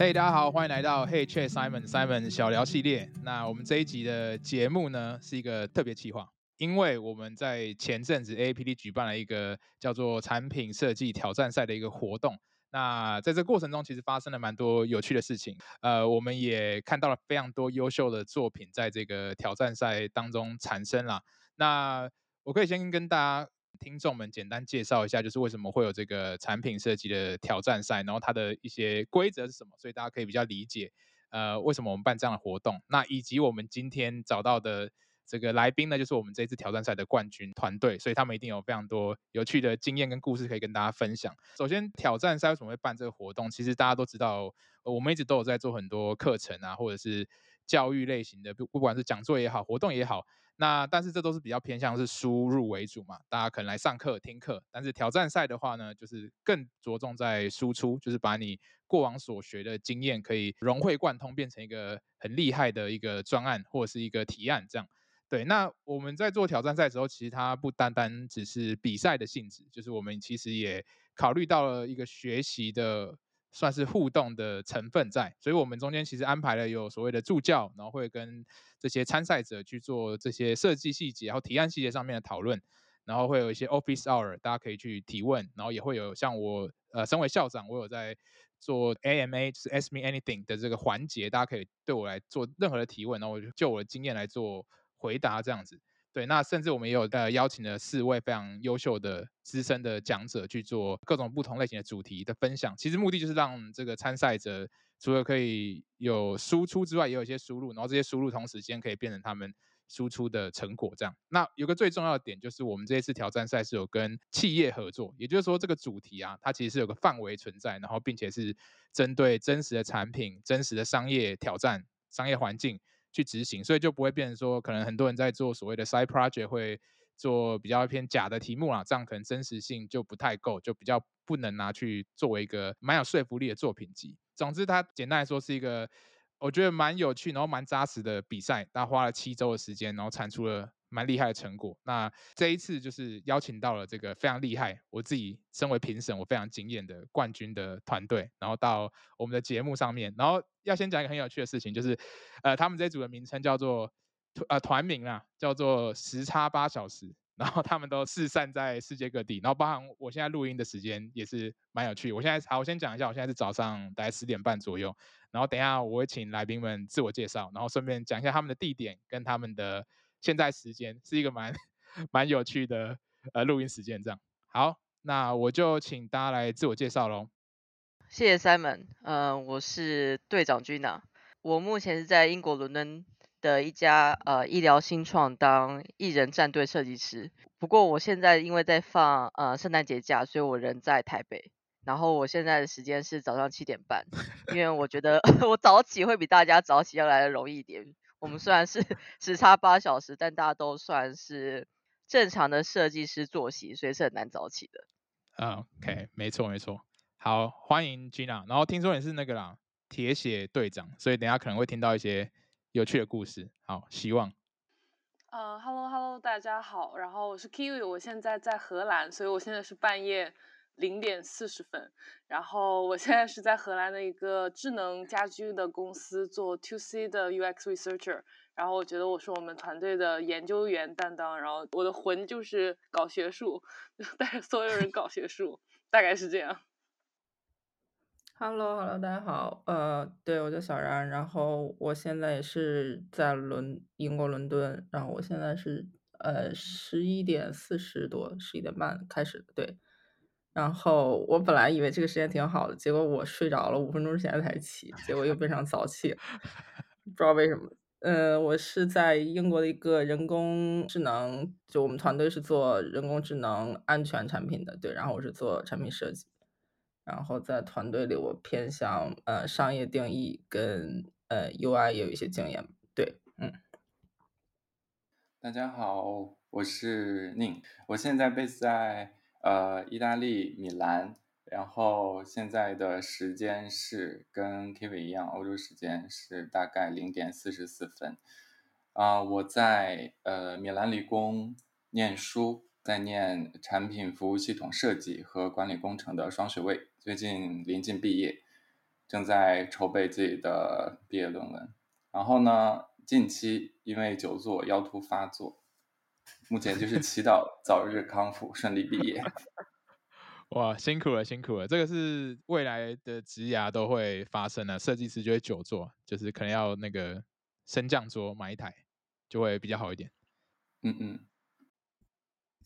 嘿，大家好，欢迎来到 Hey Chat Simon Simon 小聊系列。那我们这一集的节目呢，是一个特别企划，因为我们在前阵子 A P D 举办了一个叫做产品设计挑战赛的一个活动。那在这过程中，其实发生了蛮多有趣的事情。呃，我们也看到了非常多优秀的作品在这个挑战赛当中产生了。那我可以先跟大家听众们简单介绍一下，就是为什么会有这个产品设计的挑战赛，然后它的一些规则是什么，所以大家可以比较理解，呃，为什么我们办这样的活动。那以及我们今天找到的。这个来宾呢，就是我们这次挑战赛的冠军团队，所以他们一定有非常多有趣的经验跟故事可以跟大家分享。首先，挑战赛为什么会办这个活动？其实大家都知道，我们一直都有在做很多课程啊，或者是教育类型的，不不管是讲座也好，活动也好。那但是这都是比较偏向是输入为主嘛，大家可能来上课听课。但是挑战赛的话呢，就是更着重在输出，就是把你过往所学的经验可以融会贯通，变成一个很厉害的一个专案或者是一个提案这样。对，那我们在做挑战赛的时候，其实它不单单只是比赛的性质，就是我们其实也考虑到了一个学习的，算是互动的成分在，所以我们中间其实安排了有所谓的助教，然后会跟这些参赛者去做这些设计细节，然后提案细节上面的讨论，然后会有一些 office hour，大家可以去提问，然后也会有像我，呃，身为校长，我有在做 AMA，就是 Ask Me Anything 的这个环节，大家可以对我来做任何的提问，然后我就就我的经验来做。回答这样子，对，那甚至我们也有呃邀请了四位非常优秀的资深的讲者去做各种不同类型的主题的分享。其实目的就是让这个参赛者除了可以有输出之外，也有一些输入，然后这些输入同时间可以变成他们输出的成果。这样，那有个最重要的点就是我们这一次挑战赛是有跟企业合作，也就是说这个主题啊，它其实是有个范围存在，然后并且是针对真实的产品、真实的商业挑战、商业环境。去执行，所以就不会变成说，可能很多人在做所谓的 side project 会做比较偏假的题目啊，这样可能真实性就不太够，就比较不能拿去作为一个蛮有说服力的作品集。总之，它简单来说是一个我觉得蛮有趣，然后蛮扎实的比赛。它花了七周的时间，然后产出了。蛮厉害的成果。那这一次就是邀请到了这个非常厉害，我自己身为评审，我非常惊艳的冠军的团队，然后到我们的节目上面。然后要先讲一个很有趣的事情，就是呃，他们这一组的名称叫做呃团名啊，叫做时差八小时。然后他们都四散在世界各地。然后包含我现在录音的时间也是蛮有趣。我现在好，我先讲一下，我现在是早上大概十点半左右。然后等一下我会请来宾们自我介绍，然后顺便讲一下他们的地点跟他们的。现在时间是一个蛮蛮有趣的呃录音时间，这样好，那我就请大家来自我介绍喽。谢谢 Simon，呃，我是队长 Gina，我目前是在英国伦敦的一家呃医疗新创当艺人战队设计师，不过我现在因为在放呃圣诞节假，所以我人在台北，然后我现在的时间是早上七点半，因为我觉得 我早起会比大家早起要来的容易一点。我们虽然是 时差八小时，但大家都算是正常的设计师作息，所以是很难早起的。嗯，OK，没错没错。好，欢迎 Gina。然后听说你是那个啦，铁血队长，所以等下可能会听到一些有趣的故事。好，希望。呃，Hello Hello，大家好。然后我是 Kiwi，我现在在荷兰，所以我现在是半夜。零点四十分，然后我现在是在荷兰的一个智能家居的公司做 To C 的 UX researcher，然后我觉得我是我们团队的研究员担当，然后我的魂就是搞学术，带着所有人搞学术，大概是这样。Hello Hello，大家好，呃，对，我叫小然，然后我现在也是在伦英国伦敦，然后我现在是呃十一点四十多，十一点半开始，对。然后我本来以为这个时间挺好的，结果我睡着了五分钟之前才起，结果又变成早起，不知道为什么。嗯、呃，我是在英国的一个人工智能，就我们团队是做人工智能安全产品的，对，然后我是做产品设计，然后在团队里我偏向呃商业定义跟呃 UI 也有一些经验，对，嗯。大家好，我是宁，我现在 base 在。呃，意大利米兰，然后现在的时间是跟 Kiwi 一样，欧洲时间是大概零点四十四分。啊、我在呃米兰理工念书，在念产品服务系统设计和管理工程的双学位，最近临近毕业。正在筹备自己的毕业论文。然后呢，近期因为久坐腰突发作，目前就是祈祷早日康复，顺利毕业。哇，辛苦了，辛苦了！这个是未来的职涯都会发生的，设计师就会久坐，就是可能要那个升降桌买一台，就会比较好一点。嗯嗯。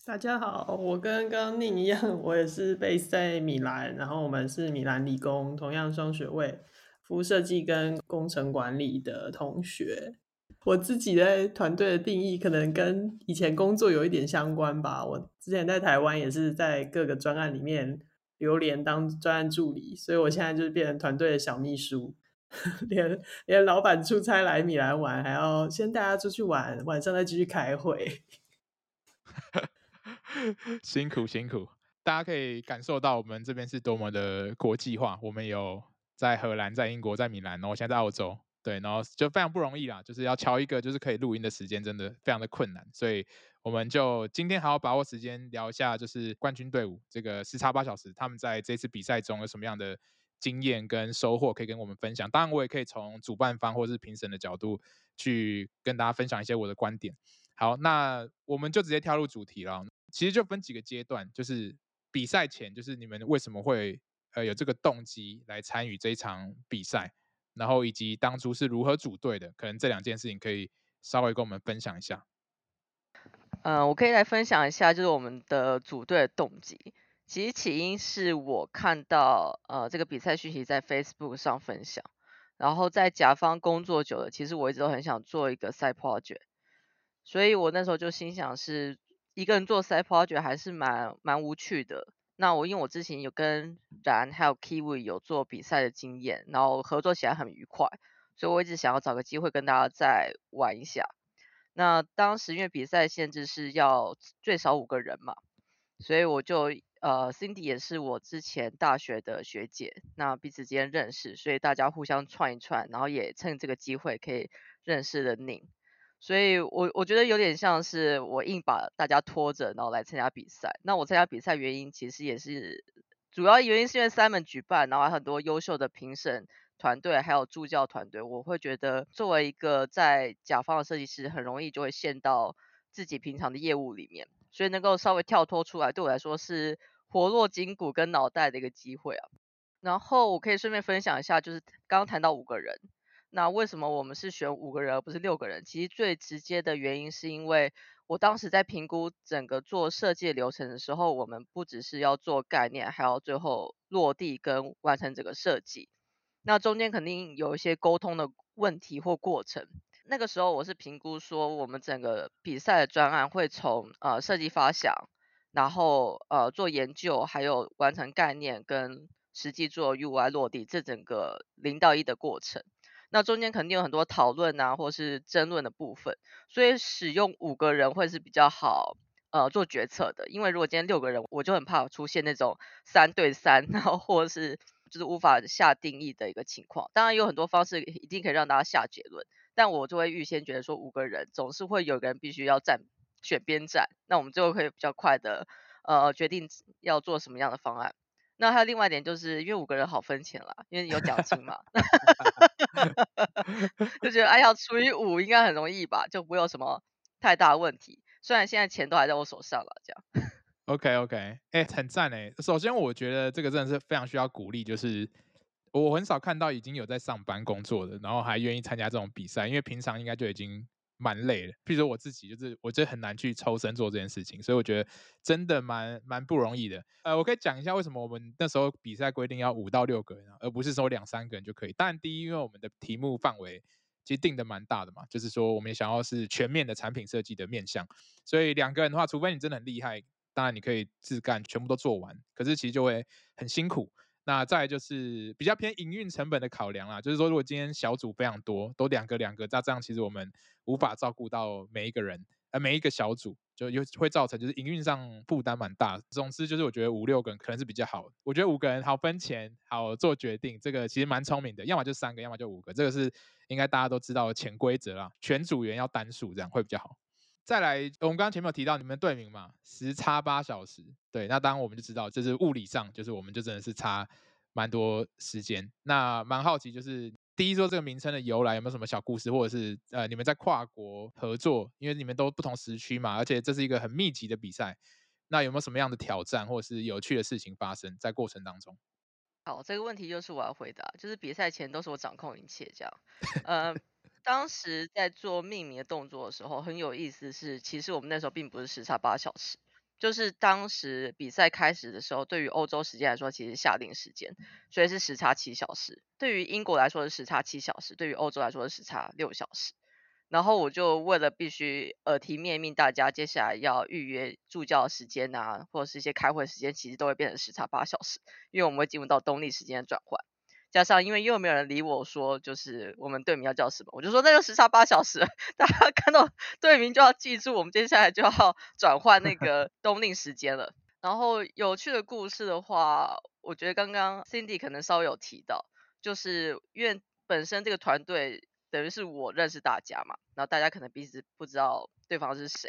大家好，我跟刚刚宁一样，我也是 base 在米兰，然后我们是米兰理工，同样双学位，服务设计跟工程管理的同学。我自己在团队的定义可能跟以前工作有一点相关吧。我之前在台湾也是在各个专案里面流连当专案助理，所以我现在就是变成团队的小秘书，连连老板出差来米兰玩，还要先带他出去玩，晚上再继续开会。辛苦辛苦，大家可以感受到我们这边是多么的国际化。我们有在荷兰、在英国、在米兰，然后现在在澳洲。对，然后就非常不容易啦，就是要敲一个就是可以录音的时间，真的非常的困难。所以我们就今天好好把握时间聊一下，就是冠军队伍这个时差八小时，他们在这次比赛中有什么样的经验跟收获可以跟我们分享。当然，我也可以从主办方或是评审的角度去跟大家分享一些我的观点。好，那我们就直接跳入主题了。其实就分几个阶段，就是比赛前，就是你们为什么会呃有这个动机来参与这一场比赛？然后以及当初是如何组队的，可能这两件事情可以稍微跟我们分享一下。嗯、我可以来分享一下，就是我们的组队的动机。其实起因是我看到呃这个比赛讯息在 Facebook 上分享，然后在甲方工作久了，其实我一直都很想做一个 side project，所以我那时候就心想是一个人做 side project 还是蛮蛮无趣的。那我因为我之前有跟然还有 Kiwi 有做比赛的经验，然后合作起来很愉快，所以我一直想要找个机会跟大家再玩一下。那当时因为比赛限制是要最少五个人嘛，所以我就呃 Cindy 也是我之前大学的学姐，那彼此之间认识，所以大家互相串一串，然后也趁这个机会可以认识了宁。所以我我觉得有点像是我硬把大家拖着，然后来参加比赛。那我参加比赛原因其实也是主要原因是因为 Simon 举办，然后很多优秀的评审团队还有助教团队。我会觉得作为一个在甲方的设计师，很容易就会陷到自己平常的业务里面，所以能够稍微跳脱出来，对我来说是活络筋骨跟脑袋的一个机会啊。然后我可以顺便分享一下，就是刚刚谈到五个人。那为什么我们是选五个人而不是六个人？其实最直接的原因是因为我当时在评估整个做设计流程的时候，我们不只是要做概念，还要最后落地跟完成整个设计。那中间肯定有一些沟通的问题或过程。那个时候我是评估说，我们整个比赛的专案会从呃设计发想，然后呃做研究，还有完成概念跟实际做 UI 落地这整个零到一的过程。那中间肯定有很多讨论啊，或是争论的部分，所以使用五个人会是比较好，呃，做决策的。因为如果今天六个人，我就很怕出现那种三对三，然后或是就是无法下定义的一个情况。当然有很多方式一定可以让大家下结论，但我就会预先觉得说五个人总是会有个人必须要站选边站，那我们最后可以比较快的呃决定要做什么样的方案。那还有另外一点，就是因为五个人好分钱啦，因为有奖金嘛 就觉得哎呀，除以五应该很容易吧，就不会有什么太大问题。虽然现在钱都还在我手上了，这样。OK OK，哎、欸，很赞哎。首先，我觉得这个真的是非常需要鼓励，就是我很少看到已经有在上班工作的，然后还愿意参加这种比赛，因为平常应该就已经。蛮累的，譬如说我自己，就是我觉得很难去抽身做这件事情，所以我觉得真的蛮蛮不容易的。呃，我可以讲一下为什么我们那时候比赛规定要五到六个人，而不是说两三个人就可以。当然，第一，因为我们的题目范围其实定的蛮大的嘛，就是说我们也想要是全面的产品设计的面向，所以两个人的话，除非你真的很厉害，当然你可以自干全部都做完，可是其实就会很辛苦。那再就是比较偏营运成本的考量啦，就是说如果今天小组非常多，都两个两个，那这样其实我们无法照顾到每一个人，呃，每一个小组就有会造成就是营运上负担蛮大。总之就是我觉得五六个人可能是比较好，我觉得五个人好分钱，好做决定，这个其实蛮聪明的，要么就三个，要么就五个，这个是应该大家都知道的潜规则啦。全组员要单数，这样会比较好。再来，我们刚刚前面有提到你们队名嘛，时差八小时。对，那当然我们就知道，就是物理上，就是我们就真的是差蛮多时间。那蛮好奇，就是第一说这个名称的由来有没有什么小故事，或者是呃你们在跨国合作，因为你们都不同时区嘛，而且这是一个很密集的比赛，那有没有什么样的挑战或者是有趣的事情发生在过程当中？好，这个问题就是我要回答，就是比赛前都是我掌控一切这样。呃，当时在做命名的动作的时候，很有意思是，其实我们那时候并不是时差八小时，就是当时比赛开始的时候，对于欧洲时间来说，其实下定时间，所以是时差七小时；对于英国来说是时差七小时，对于欧洲来说是时差六小时。然后我就为了必须耳提面命大家，接下来要预约助教时间啊，或者是一些开会时间，其实都会变成时差八小时，因为我们会进入到东历时间的转换。加上因为又没有人理我说，就是我们队名要叫什么，我就说那就时差八小时，大家看到队名就要记住，我们接下来就要 转换那个 冬令时间了。然后有趣的故事的话，我觉得刚刚 Cindy 可能稍微有提到，就是因为本身这个团队。等于是我认识大家嘛，然后大家可能彼此不知道对方是谁，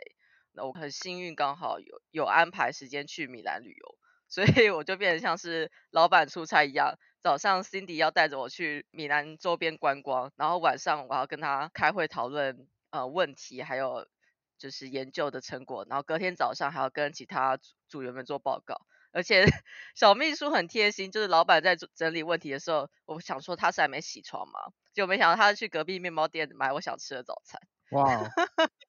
那我很幸运刚好有有安排时间去米兰旅游，所以我就变得像是老板出差一样，早上 Cindy 要带着我去米兰周边观光，然后晚上我要跟他开会讨论呃问题，还有就是研究的成果，然后隔天早上还要跟其他组组员们做报告。而且 小秘书很贴心，就是老板在整理问题的时候，我想说他是还没起床嘛，结果没想到他去隔壁面包店买我想吃的早餐。哇，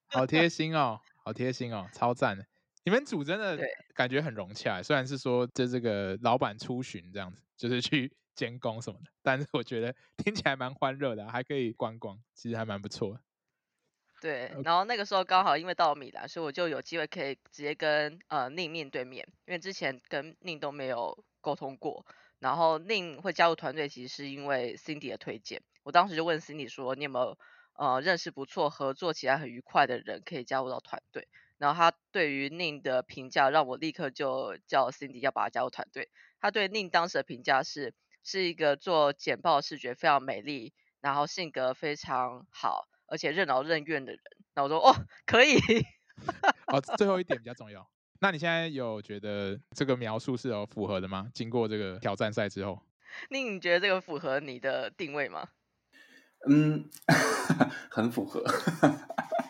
好 贴心哦，好贴心哦，超赞的！你们组真的感觉很融洽，虽然是说这这个老板出巡这样子，就是去 监工什么的，但是我觉得 听起来蛮欢乐的，还可以观光，其实还蛮不错的。对，然后那个时候刚好因为到了米兰，所以我就有机会可以直接跟呃宁面对面，因为之前跟宁都没有沟通过。然后宁会加入团队，其实是因为 Cindy 的推荐。我当时就问 Cindy 说：“你有没有呃认识不错、合作起来很愉快的人可以加入到团队？”然后他对于宁的评价让我立刻就叫 Cindy 要把他加入团队。他对宁当时的评价是是一个做简报视觉非常美丽，然后性格非常好。而且任劳任怨的人，那我说哦，可以。哦，最后一点比较重要。那你现在有觉得这个描述是有符合的吗？经过这个挑战赛之后，宁你觉得这个符合你的定位吗？嗯，很符合。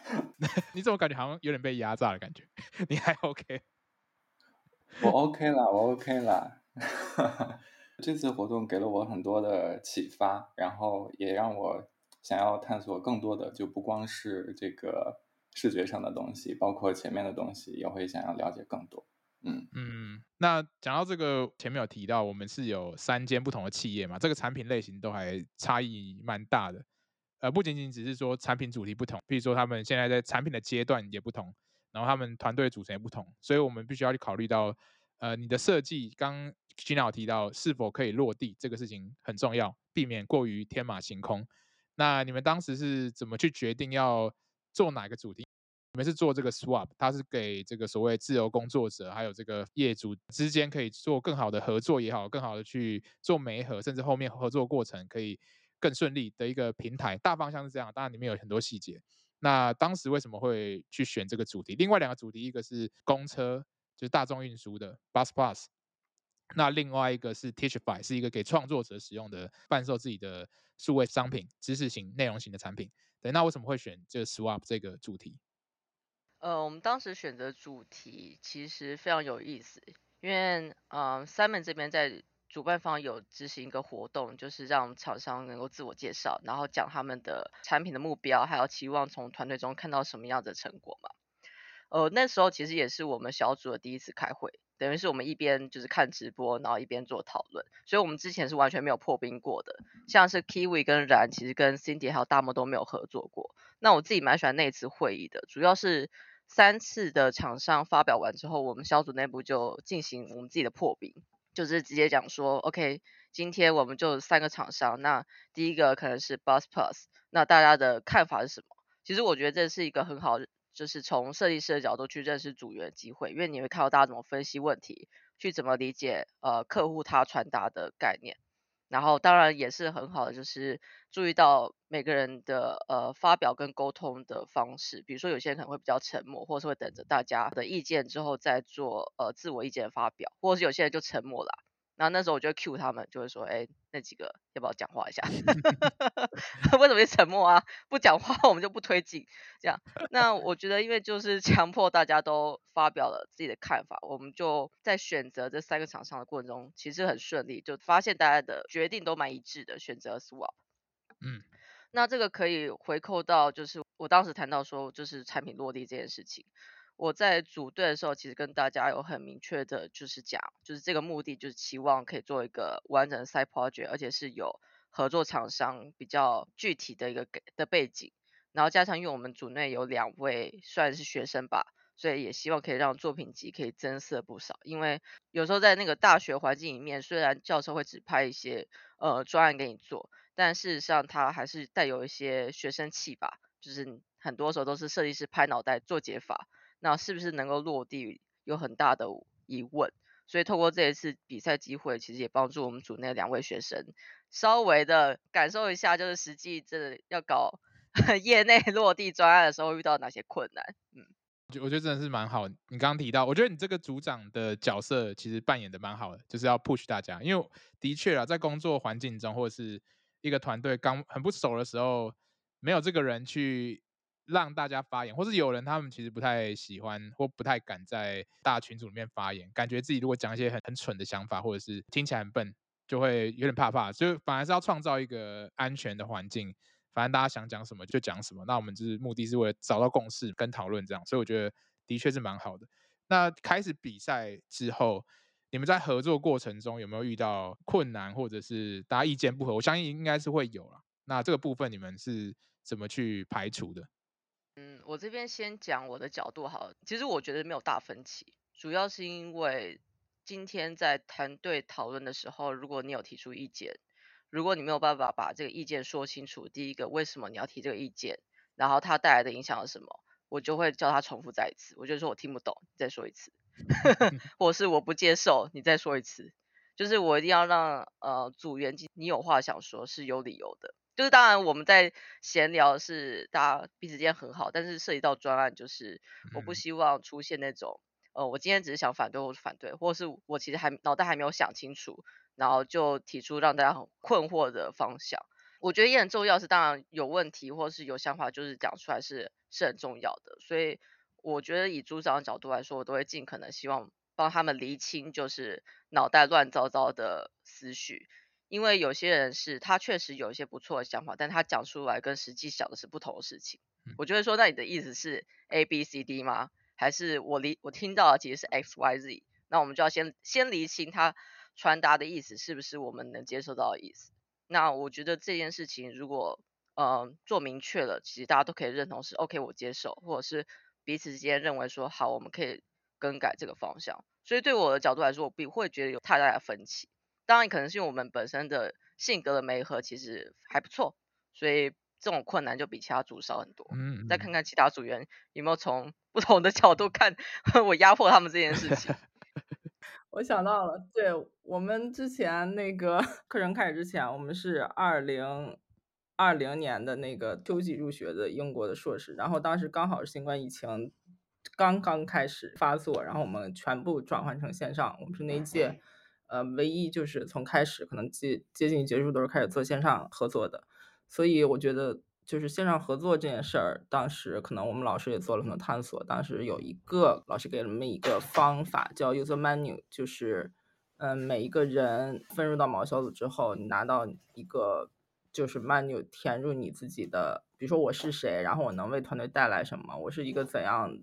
你怎么感觉好像有点被压榨的感觉？你还 OK？我 OK 啦，我 OK 啦。这次活动给了我很多的启发，然后也让我。想要探索更多的，就不光是这个视觉上的东西，包括前面的东西，也会想要了解更多。嗯嗯，那讲到这个，前面有提到我们是有三间不同的企业嘛，这个产品类型都还差异蛮大的。呃，不仅仅只是说产品主题不同，比如说他们现在在产品的阶段也不同，然后他们团队组成也不同，所以我们必须要去考虑到，呃，你的设计刚 Gina 有提到是否可以落地，这个事情很重要，避免过于天马行空。那你们当时是怎么去决定要做哪个主题？你们是做这个 swap，它是给这个所谓自由工作者还有这个业主之间可以做更好的合作也好，更好的去做媒合，甚至后面合作过程可以更顺利的一个平台。大方向是这样，当然里面有很多细节。那当时为什么会去选这个主题？另外两个主题，一个是公车，就是大众运输的 Bus Plus。那另外一个是 Teachify，是一个给创作者使用的贩售自己的数位商品、知识型、内容型的产品。对，那为什么会选这 Swap 这个主题？呃，我们当时选择主题其实非常有意思，因为呃，Simon 这边在主办方有执行一个活动，就是让厂商能够自我介绍，然后讲他们的产品的目标，还有期望从团队中看到什么样的成果嘛。呃，那时候其实也是我们小组的第一次开会。等于是我们一边就是看直播，然后一边做讨论，所以我们之前是完全没有破冰过的。像是 Kiwi 跟然，其实跟 Cindy 还有大漠都没有合作过。那我自己蛮喜欢那次会议的，主要是三次的厂商发表完之后，我们小组内部就进行我们自己的破冰，就是直接讲说，OK，今天我们就三个厂商，那第一个可能是 Bus Plus，那大家的看法是什么？其实我觉得这是一个很好。就是从设计师的角度去认识组员机会，因为你会看到大家怎么分析问题，去怎么理解呃客户他传达的概念，然后当然也是很好的，就是注意到每个人的呃发表跟沟通的方式，比如说有些人可能会比较沉默，或是会等着大家的意见之后再做呃自我意见的发表，或者是有些人就沉默啦。然后那时候我就会 cue 他们，就会说，哎，那几个要不要讲话一下？为什么沉默啊？不讲话我们就不推进。这样，那我觉得因为就是强迫大家都发表了自己的看法，我们就在选择这三个厂商的过程中，其实很顺利，就发现大家的决定都蛮一致的，选择 swap。嗯，那这个可以回扣到就是我当时谈到说，就是产品落地这件事情。我在组队的时候，其实跟大家有很明确的，就是讲，就是这个目的就是期望可以做一个完整的 side project，而且是有合作厂商比较具体的一个的背景，然后加上因为我们组内有两位算是学生吧，所以也希望可以让作品集可以增色不少。因为有时候在那个大学环境里面，虽然教授会指派一些呃专案给你做，但事实上它还是带有一些学生气吧，就是很多时候都是设计师拍脑袋做解法。那是不是能够落地有很大的疑问，所以透过这一次比赛机会，其实也帮助我们组内两位学生稍微的感受一下，就是实际真的要搞 业内落地专案的时候遇到哪些困难。嗯，我我觉得真的是蛮好。你刚刚提到，我觉得你这个组长的角色其实扮演的蛮好的，就是要 push 大家，因为的确啊，在工作环境中或者是一个团队刚很不熟的时候，没有这个人去。让大家发言，或是有人他们其实不太喜欢或不太敢在大群组里面发言，感觉自己如果讲一些很很蠢的想法，或者是听起来很笨，就会有点怕怕。所以反而是要创造一个安全的环境，反正大家想讲什么就讲什么。那我们就是目的是为了找到共识跟讨论这样，所以我觉得的确是蛮好的。那开始比赛之后，你们在合作过程中有没有遇到困难，或者是大家意见不合？我相信应该是会有啦。那这个部分你们是怎么去排除的？嗯，我这边先讲我的角度好了。其实我觉得没有大分歧，主要是因为今天在团队讨论的时候，如果你有提出意见，如果你没有办法把这个意见说清楚，第一个为什么你要提这个意见，然后它带来的影响是什么，我就会叫他重复再一次。我就说我听不懂，你再说一次，或是我不接受，你再说一次。就是我一定要让呃组员你有话想说是有理由的。就是当然我们在闲聊是大家彼此间很好，但是涉及到专案，就是我不希望出现那种，呃，我今天只是想反对或是反对，或是我其实还脑袋还没有想清楚，然后就提出让大家很困惑的方向。我觉得也很重要，是当然有问题或是有想法，就是讲出来是是很重要的。所以我觉得以组长的角度来说，我都会尽可能希望帮他们厘清，就是脑袋乱糟糟的思绪。因为有些人是他确实有一些不错的想法，但他讲出来跟实际想的是不同的事情。我就会说，那你的意思是 A B C D 吗？还是我理我听到的其实是 X Y Z？那我们就要先先厘清他传达的意思是不是我们能接受到的意思。那我觉得这件事情如果呃做明确了，其实大家都可以认同是 OK，我接受，或者是彼此之间认为说好，我们可以更改这个方向。所以对我的角度来说，我不会觉得有太大的分歧。当然，可能是因为我们本身的性格的媒合其实还不错，所以这种困难就比其他组少很多。嗯，嗯，再看看其他组员有没有从 不同的角度看 我压迫他们这件事情。我想到了，对，我们之前那个课程开始之前，我们是二零二零年的那个秋季入学的英国的硕士，然后当时刚好是新冠疫情刚刚开始发作，然后我们全部转换成线上，我们是那一届。呃，唯一就是从开始可能接接近结束都是开始做线上合作的，所以我觉得就是线上合作这件事儿，当时可能我们老师也做了很多探索。当时有一个老师给了我们一个方法叫 user menu，就是嗯、每一个人分入到某个小组之后，你拿到一个就是 menu，填入你自己的，比如说我是谁，然后我能为团队带来什么，我是一个怎样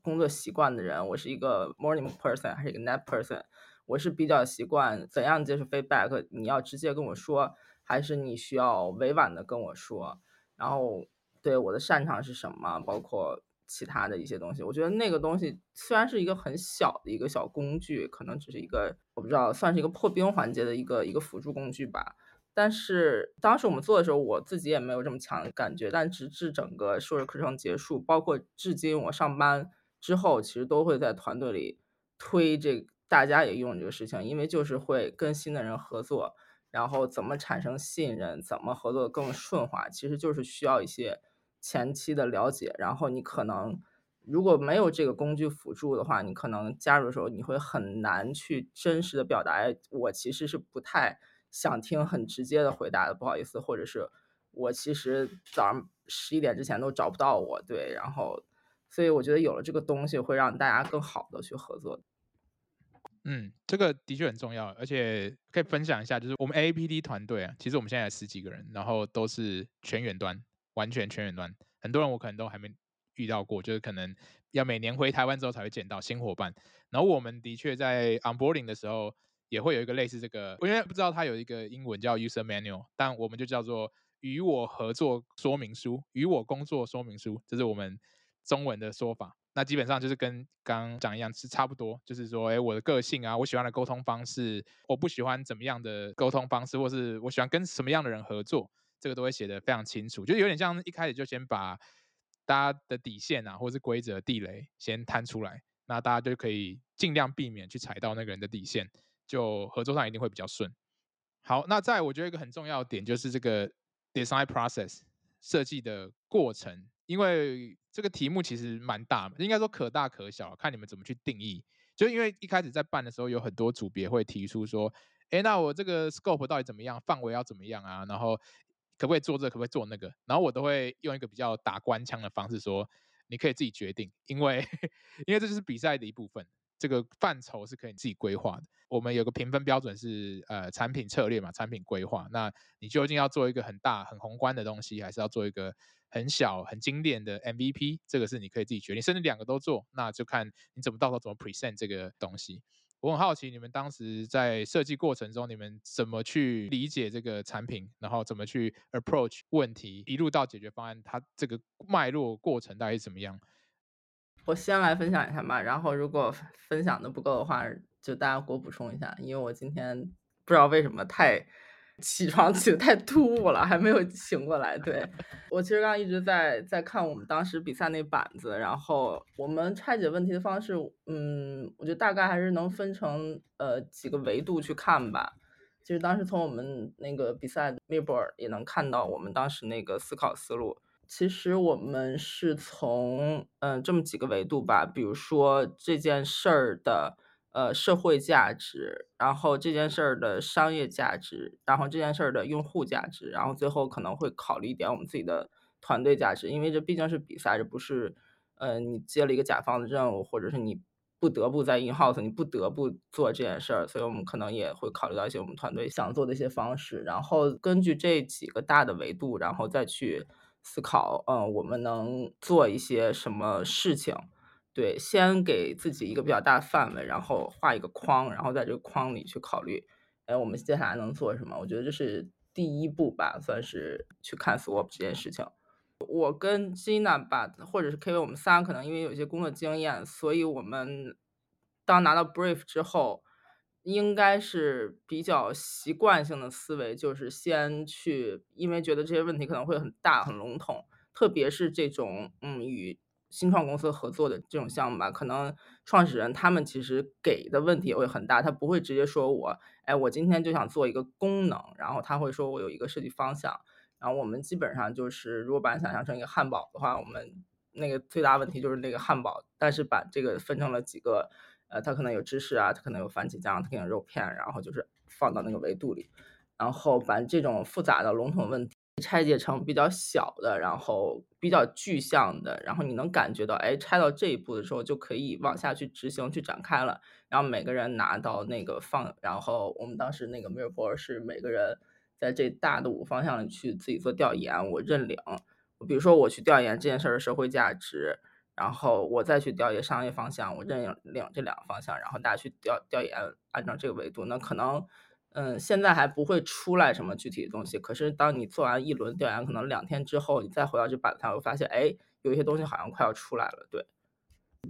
工作习惯的人，我是一个 morning person 还是一个 night person。我是比较习惯怎样接受 feedback，你要直接跟我说，还是你需要委婉的跟我说？然后对我的擅长是什么，包括其他的一些东西。我觉得那个东西虽然是一个很小的一个小工具，可能只是一个我不知道算是一个破冰环节的一个一个辅助工具吧。但是当时我们做的时候，我自己也没有这么强的感觉。但直至整个硕士课程结束，包括至今我上班之后，其实都会在团队里推这。大家也用这个事情，因为就是会跟新的人合作，然后怎么产生信任，怎么合作更顺滑，其实就是需要一些前期的了解。然后你可能如果没有这个工具辅助的话，你可能加入的时候你会很难去真实的表达。我其实是不太想听很直接的回答的，不好意思，或者是我其实早上十一点之前都找不到我，对，然后，所以我觉得有了这个东西会让大家更好的去合作。嗯，这个的确很重要，而且可以分享一下，就是我们 A P D 团队啊，其实我们现在有十几个人，然后都是全远端，完全全远端，很多人我可能都还没。遇到过，就是可能要每年回台湾之后才会见到新伙伴。然后我们的确在 onboarding 的时候也会有一个类似这个，我因为不知道它有一个英文叫 user manual，但我们就叫做与我合作说明书、与我工作说明书，这是我们中文的说法。那基本上就是跟刚讲一样，是差不多，就是说，哎，我的个性啊，我喜欢的沟通方式，我不喜欢怎么样的沟通方式，或是我喜欢跟什么样的人合作，这个都会写得非常清楚，就有点像一开始就先把。大家的底线啊，或是规则地雷先摊出来，那大家就可以尽量避免去踩到那个人的底线，就合作上一定会比较顺。好，那再我觉得一个很重要的点就是这个 design process 设计的过程，因为这个题目其实蛮大，应该说可大可小，看你们怎么去定义。就因为一开始在办的时候，有很多组别会提出说，诶，那我这个 scope 到底怎么样，范围要怎么样啊？然后。可不可以做这？可不可以做那个？然后我都会用一个比较打官腔的方式说：“你可以自己决定，因为 因为这就是比赛的一部分，这个范畴是可以自己规划的。我们有个评分标准是呃产品策略嘛，产品规划。那你究竟要做一个很大很宏观的东西，还是要做一个很小很精炼的 MVP？这个是你可以自己决定，甚至两个都做，那就看你怎么到时候怎么 present 这个东西。”我很好奇，你们当时在设计过程中，你们怎么去理解这个产品，然后怎么去 approach 问题，一路到解决方案，它这个脉络过程大概是怎么样？我先来分享一下吧，然后如果分享的不够的话，就大家给我补充一下，因为我今天不知道为什么太。起床起的太突兀了，还没有醒过来。对，我其实刚刚一直在在看我们当时比赛那板子，然后我们拆解问题的方式，嗯，我觉得大概还是能分成呃几个维度去看吧。就是当时从我们那个比赛 Millboard 也能看到我们当时那个思考思路。其实我们是从嗯、这么几个维度吧，比如说这件事儿的。呃，社会价值，然后这件事儿的商业价值，然后这件事儿的用户价值，然后最后可能会考虑一点我们自己的团队价值，因为这毕竟是比赛，这不是，呃，你接了一个甲方的任务，或者是你不得不在 in house，你不得不做这件事儿，所以我们可能也会考虑到一些我们团队想做的一些方式，然后根据这几个大的维度，然后再去思考，嗯、我们能做一些什么事情。对，先给自己一个比较大的范围，然后画一个框，然后在这个框里去考虑，哎，我们接下来能做什么？我觉得这是第一步吧，算是去看 swap 这件事情。我跟 Gina 吧，或者是 K V，我们仨可能因为有些工作经验，所以我们当拿到 brief 之后，应该是比较习惯性的思维，就是先去，因为觉得这些问题可能会很大很笼统，特别是这种嗯与。新创公司合作的这种项目吧，可能创始人他们其实给的问题也会很大，他不会直接说我，哎，我今天就想做一个功能，然后他会说我有一个设计方向，然后我们基本上就是，如果把它想象成一个汉堡的话，我们那个最大问题就是那个汉堡，但是把这个分成了几个，呃，它可能有芝士啊，它可能有番茄酱，它可能有肉片，然后就是放到那个维度里，然后把这种复杂的笼统问题。拆解成比较小的，然后比较具象的，然后你能感觉到，哎，拆到这一步的时候就可以往下去执行、去展开了。然后每个人拿到那个放，然后我们当时那个 Millboard 是每个人在这大的五方向里去自己做调研，我认领。比如说我去调研这件事儿的社会价值，然后我再去调研商业方向，我认领这两个方向，然后大家去调调研，按照这个维度，那可能。嗯，现在还不会出来什么具体的东西。可是当你做完一轮调研，可能两天之后，你再回到这板上，会发现，哎，有一些东西好像快要出来了。对，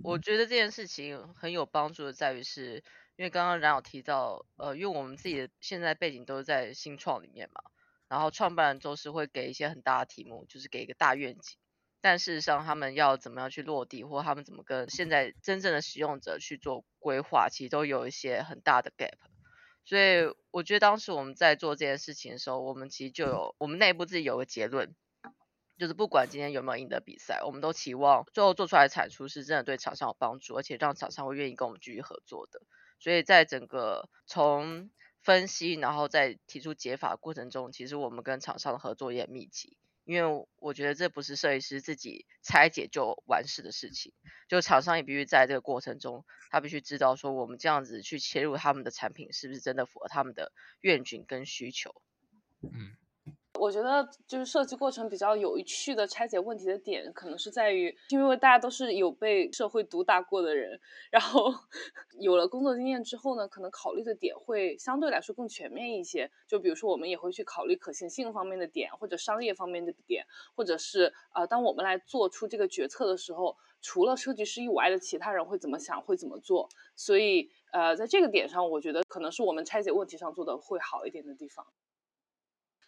我觉得这件事情很有帮助的，在于是因为刚刚冉有提到，呃，因为我们自己的现在背景都是在新创里面嘛，然后创办人都是会给一些很大的题目，就是给一个大愿景，但事实上他们要怎么样去落地，或他们怎么跟现在真正的使用者去做规划，其实都有一些很大的 gap。所以我觉得当时我们在做这件事情的时候，我们其实就有我们内部自己有个结论，就是不管今天有没有赢得比赛，我们都期望最后做出来的产出是真的对厂商有帮助，而且让厂商会愿意跟我们继续合作的。所以在整个从分析，然后再提出解法过程中，其实我们跟厂商的合作也很密集。因为我觉得这不是设计师自己拆解就完事的事情，就厂商也必须在这个过程中，他必须知道说我们这样子去切入他们的产品是不是真的符合他们的愿景跟需求。嗯。我觉得就是设计过程比较有趣的拆解问题的点，可能是在于，因为大家都是有被社会毒打过的人，然后 有了工作经验之后呢，可能考虑的点会相对来说更全面一些。就比如说，我们也会去考虑可行性方面的点，或者商业方面的点，或者是呃，当我们来做出这个决策的时候，除了设计师以外的其他人会怎么想，会怎么做。所以呃，在这个点上，我觉得可能是我们拆解问题上做的会好一点的地方。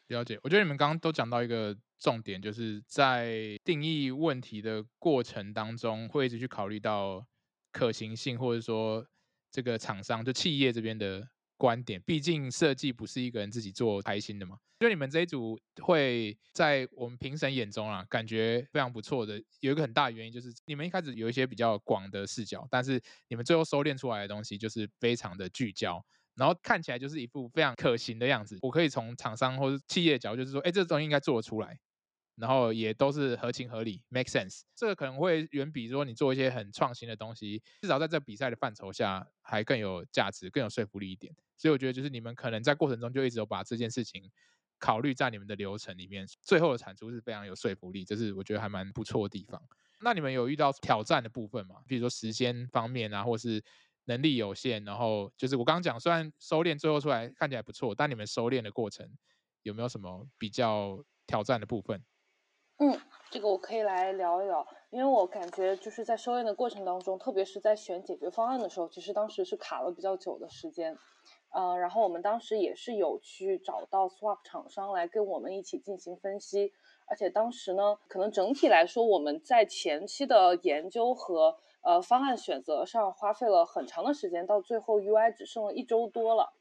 了解，我觉得你们刚刚都讲到一个重点，就是在定义问题的过程当中，会一直去考虑到可行性，或者说这个厂商就企业这边的观点。毕竟设计不是一个人自己做开心的嘛。就你们这一组会在我们评审眼中啊，感觉非常不错的，有一个很大原因就是你们一开始有一些比较广的视角，但是你们最后收敛出来的东西就是非常的聚焦。然后看起来就是一副非常可行的样子，我可以从厂商或者企业角度，就是说，哎，这东西应该做得出来，然后也都是合情合理，make sense。这个可能会远比说你做一些很创新的东西，至少在这比赛的范畴下还更有价值、更有说服力一点。所以我觉得，就是你们可能在过程中就一直有把这件事情考虑在你们的流程里面，最后的产出是非常有说服力，这是我觉得还蛮不错的地方。那你们有遇到挑战的部分吗？比如说时间方面啊，或是？能力有限，然后就是我刚刚讲，虽然收敛最后出来看起来不错，但你们收敛的过程有没有什么比较挑战的部分？嗯，这个我可以来聊一聊，因为我感觉就是在收敛的过程当中，特别是在选解决方案的时候，其实当时是卡了比较久的时间。呃，然后我们当时也是有去找到 swap 厂商来跟我们一起进行分析，而且当时呢，可能整体来说我们在前期的研究和呃，方案选择上花费了很长的时间，到最后 UI 只剩了一周多了。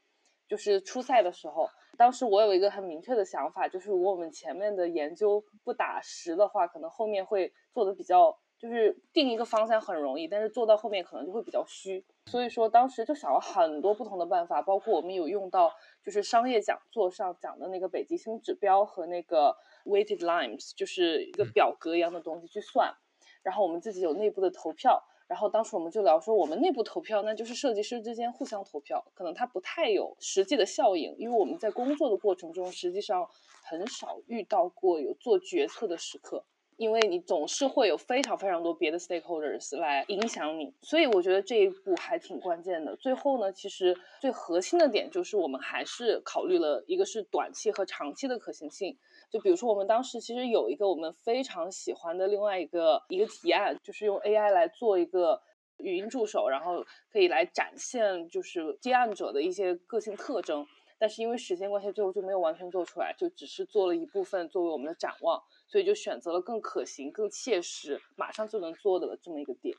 就是初赛的时候，当时我有一个很明确的想法，就是如果我们前面的研究不打实的话，可能后面会做的比较，就是定一个方向很容易，但是做到后面可能就会比较虚。所以说当时就想了很多不同的办法，包括我们有用到就是商业讲座上讲的那个北极星指标和那个 weighted lines，就是一个表格一样的东西去算，然后我们自己有内部的投票。然后当时我们就聊说，我们内部投票那就是设计师之间互相投票，可能它不太有实际的效应，因为我们在工作的过程中，实际上很少遇到过有做决策的时刻。因为你总是会有非常非常多别的 stakeholders 来影响你，所以我觉得这一步还挺关键的。最后呢，其实最核心的点就是我们还是考虑了一个是短期和长期的可行性。就比如说我们当时其实有一个我们非常喜欢的另外一个一个提案，就是用 AI 来做一个语音助手，然后可以来展现就是接案者的一些个性特征。但是因为时间关系，最后就没有完全做出来，就只是做了一部分作为我们的展望。所以就选择了更可行、更切实、马上就能做的这么一个点。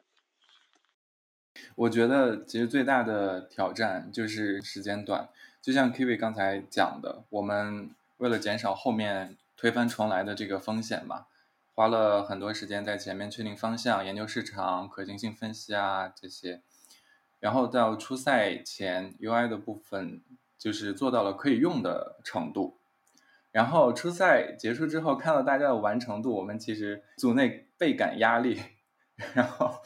我觉得其实最大的挑战就是时间短，就像 Kiwi 刚才讲的，我们为了减少后面推翻重来的这个风险嘛，花了很多时间在前面确定方向、研究市场、可行性分析啊这些，然后到初赛前 UI 的部分就是做到了可以用的程度。然后初赛结束之后，看到大家的完成度，我们其实组内倍感压力。然后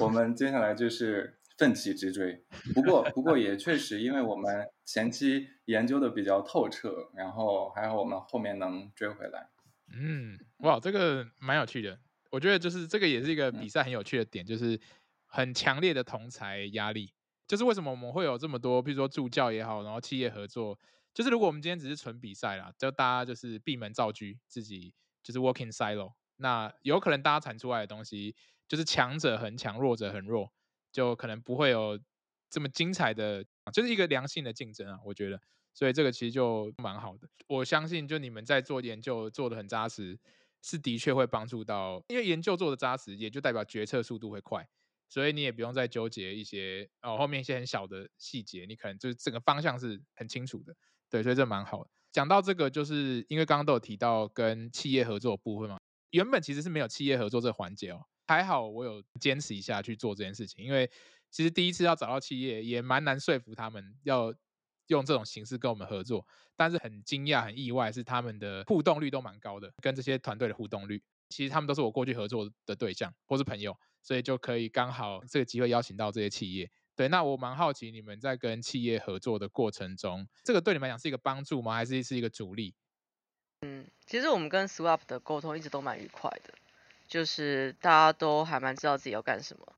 我们接下来就是奋起直追。不过，不过也确实，因为我们前期研究的比较透彻，然后还好我们后面能追回来。嗯，哇，这个蛮有趣的。我觉得就是这个也是一个比赛很有趣的点，就是很强烈的同才压力。就是为什么我们会有这么多，比如说助教也好，然后企业合作。就是如果我们今天只是纯比赛啦，就大家就是闭门造车，自己就是 working silo，那有可能大家产出来的东西就是强者很强，弱者很弱，就可能不会有这么精彩的，就是一个良性的竞争啊，我觉得，所以这个其实就蛮好的。我相信就你们在做研究做得很扎实，是的确会帮助到，因为研究做得扎实，也就代表决策速度会快，所以你也不用再纠结一些哦后面一些很小的细节，你可能就是整个方向是很清楚的。对，所以这蛮好的。讲到这个，就是因为刚刚都有提到跟企业合作部分嘛，原本其实是没有企业合作这个环节哦，还好我有坚持一下去做这件事情，因为其实第一次要找到企业也蛮难说服他们要用这种形式跟我们合作，但是很惊讶、很意外是他们的互动率都蛮高的，跟这些团队的互动率，其实他们都是我过去合作的对象或是朋友，所以就可以刚好这个机会邀请到这些企业。对，那我蛮好奇你们在跟企业合作的过程中，这个对你们来讲是一个帮助吗？还是是一个阻力？嗯，其实我们跟 Swap 的沟通一直都蛮愉快的，就是大家都还蛮知道自己要干什么。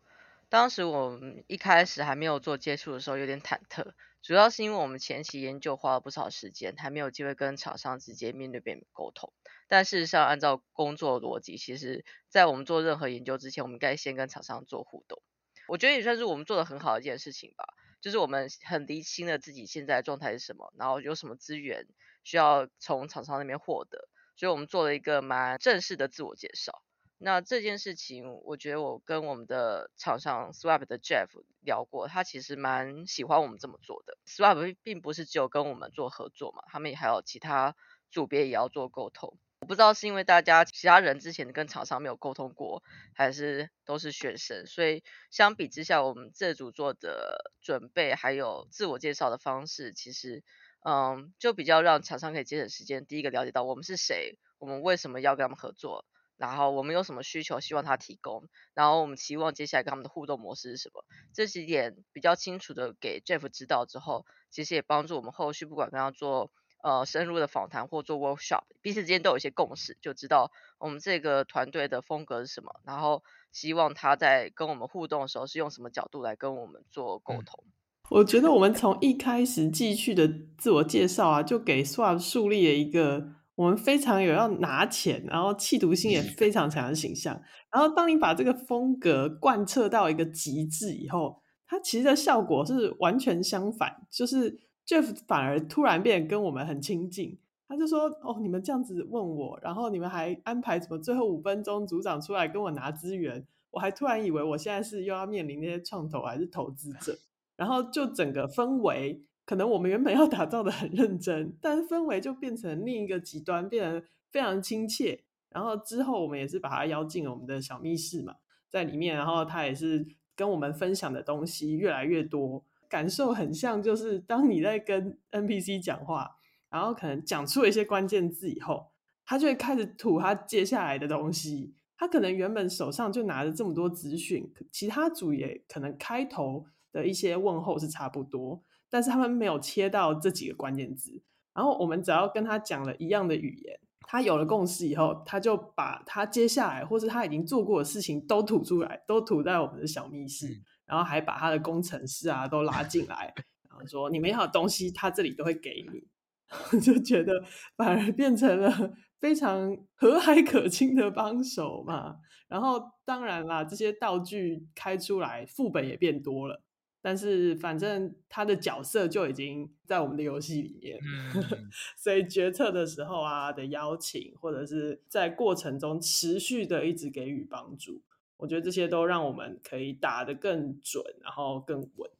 当时我们一开始还没有做接触的时候，有点忐忑，主要是因为我们前期研究花了不少时间，还没有机会跟厂商直接面对面沟通。但事实上，按照工作逻辑，其实在我们做任何研究之前，我们应该先跟厂商做互动。我觉得也算是我们做的很好的一件事情吧，就是我们很厘清了自己现在的状态是什么，然后有什么资源需要从厂商那边获得，所以我们做了一个蛮正式的自我介绍。那这件事情，我觉得我跟我们的厂商 Swap 的 Jeff 聊过，他其实蛮喜欢我们这么做的。Swap 并不是只有跟我们做合作嘛，他们也还有其他组别也要做沟通。我不知道是因为大家其他人之前跟厂商没有沟通过，还是都是学生，所以相比之下，我们这组做的准备还有自我介绍的方式，其实嗯，就比较让厂商可以节省时间。第一个了解到我们是谁，我们为什么要跟他们合作，然后我们有什么需求希望他提供，然后我们期望接下来跟他们的互动模式是什么，这几点比较清楚的给 Jeff 知道之后，其实也帮助我们后续不管跟他做。呃，深入的访谈或做 workshop，彼此之间都有一些共识，就知道我们这个团队的风格是什么，然后希望他在跟我们互动的时候是用什么角度来跟我们做沟通。我觉得我们从一开始继续的自我介绍啊，就给 Swap 树立了一个我们非常有要拿钱，然后企图心也非常强的形象。然后当你把这个风格贯彻到一个极致以后，它其实的效果是完全相反，就是。Jeff 反而突然变得跟我们很亲近，他就说：“哦，你们这样子问我，然后你们还安排什么最后五分钟组长出来跟我拿资源，我还突然以为我现在是又要面临那些创投还是投资者，然后就整个氛围，可能我们原本要打造的很认真，但是氛围就变成另一个极端，变得非常亲切。然后之后我们也是把他邀进了我们的小密室嘛，在里面，然后他也是跟我们分享的东西越来越多。”感受很像，就是当你在跟 NPC 讲话，然后可能讲出了一些关键字以后，他就会开始吐他接下来的东西。他可能原本手上就拿着这么多资讯，其他组也可能开头的一些问候是差不多，但是他们没有切到这几个关键字。然后我们只要跟他讲了一样的语言，他有了共识以后，他就把他接下来或是他已经做过的事情都吐出来，都吐在我们的小密室。嗯然后还把他的工程师啊都拉进来，然后说你们要的东西，他这里都会给你。就觉得反而变成了非常和蔼可亲的帮手嘛。然后当然啦，这些道具开出来，副本也变多了。但是反正他的角色就已经在我们的游戏里面，所以决策的时候啊的邀请，或者是在过程中持续的一直给予帮助。我觉得这些都让我们可以打得更准，然后更稳。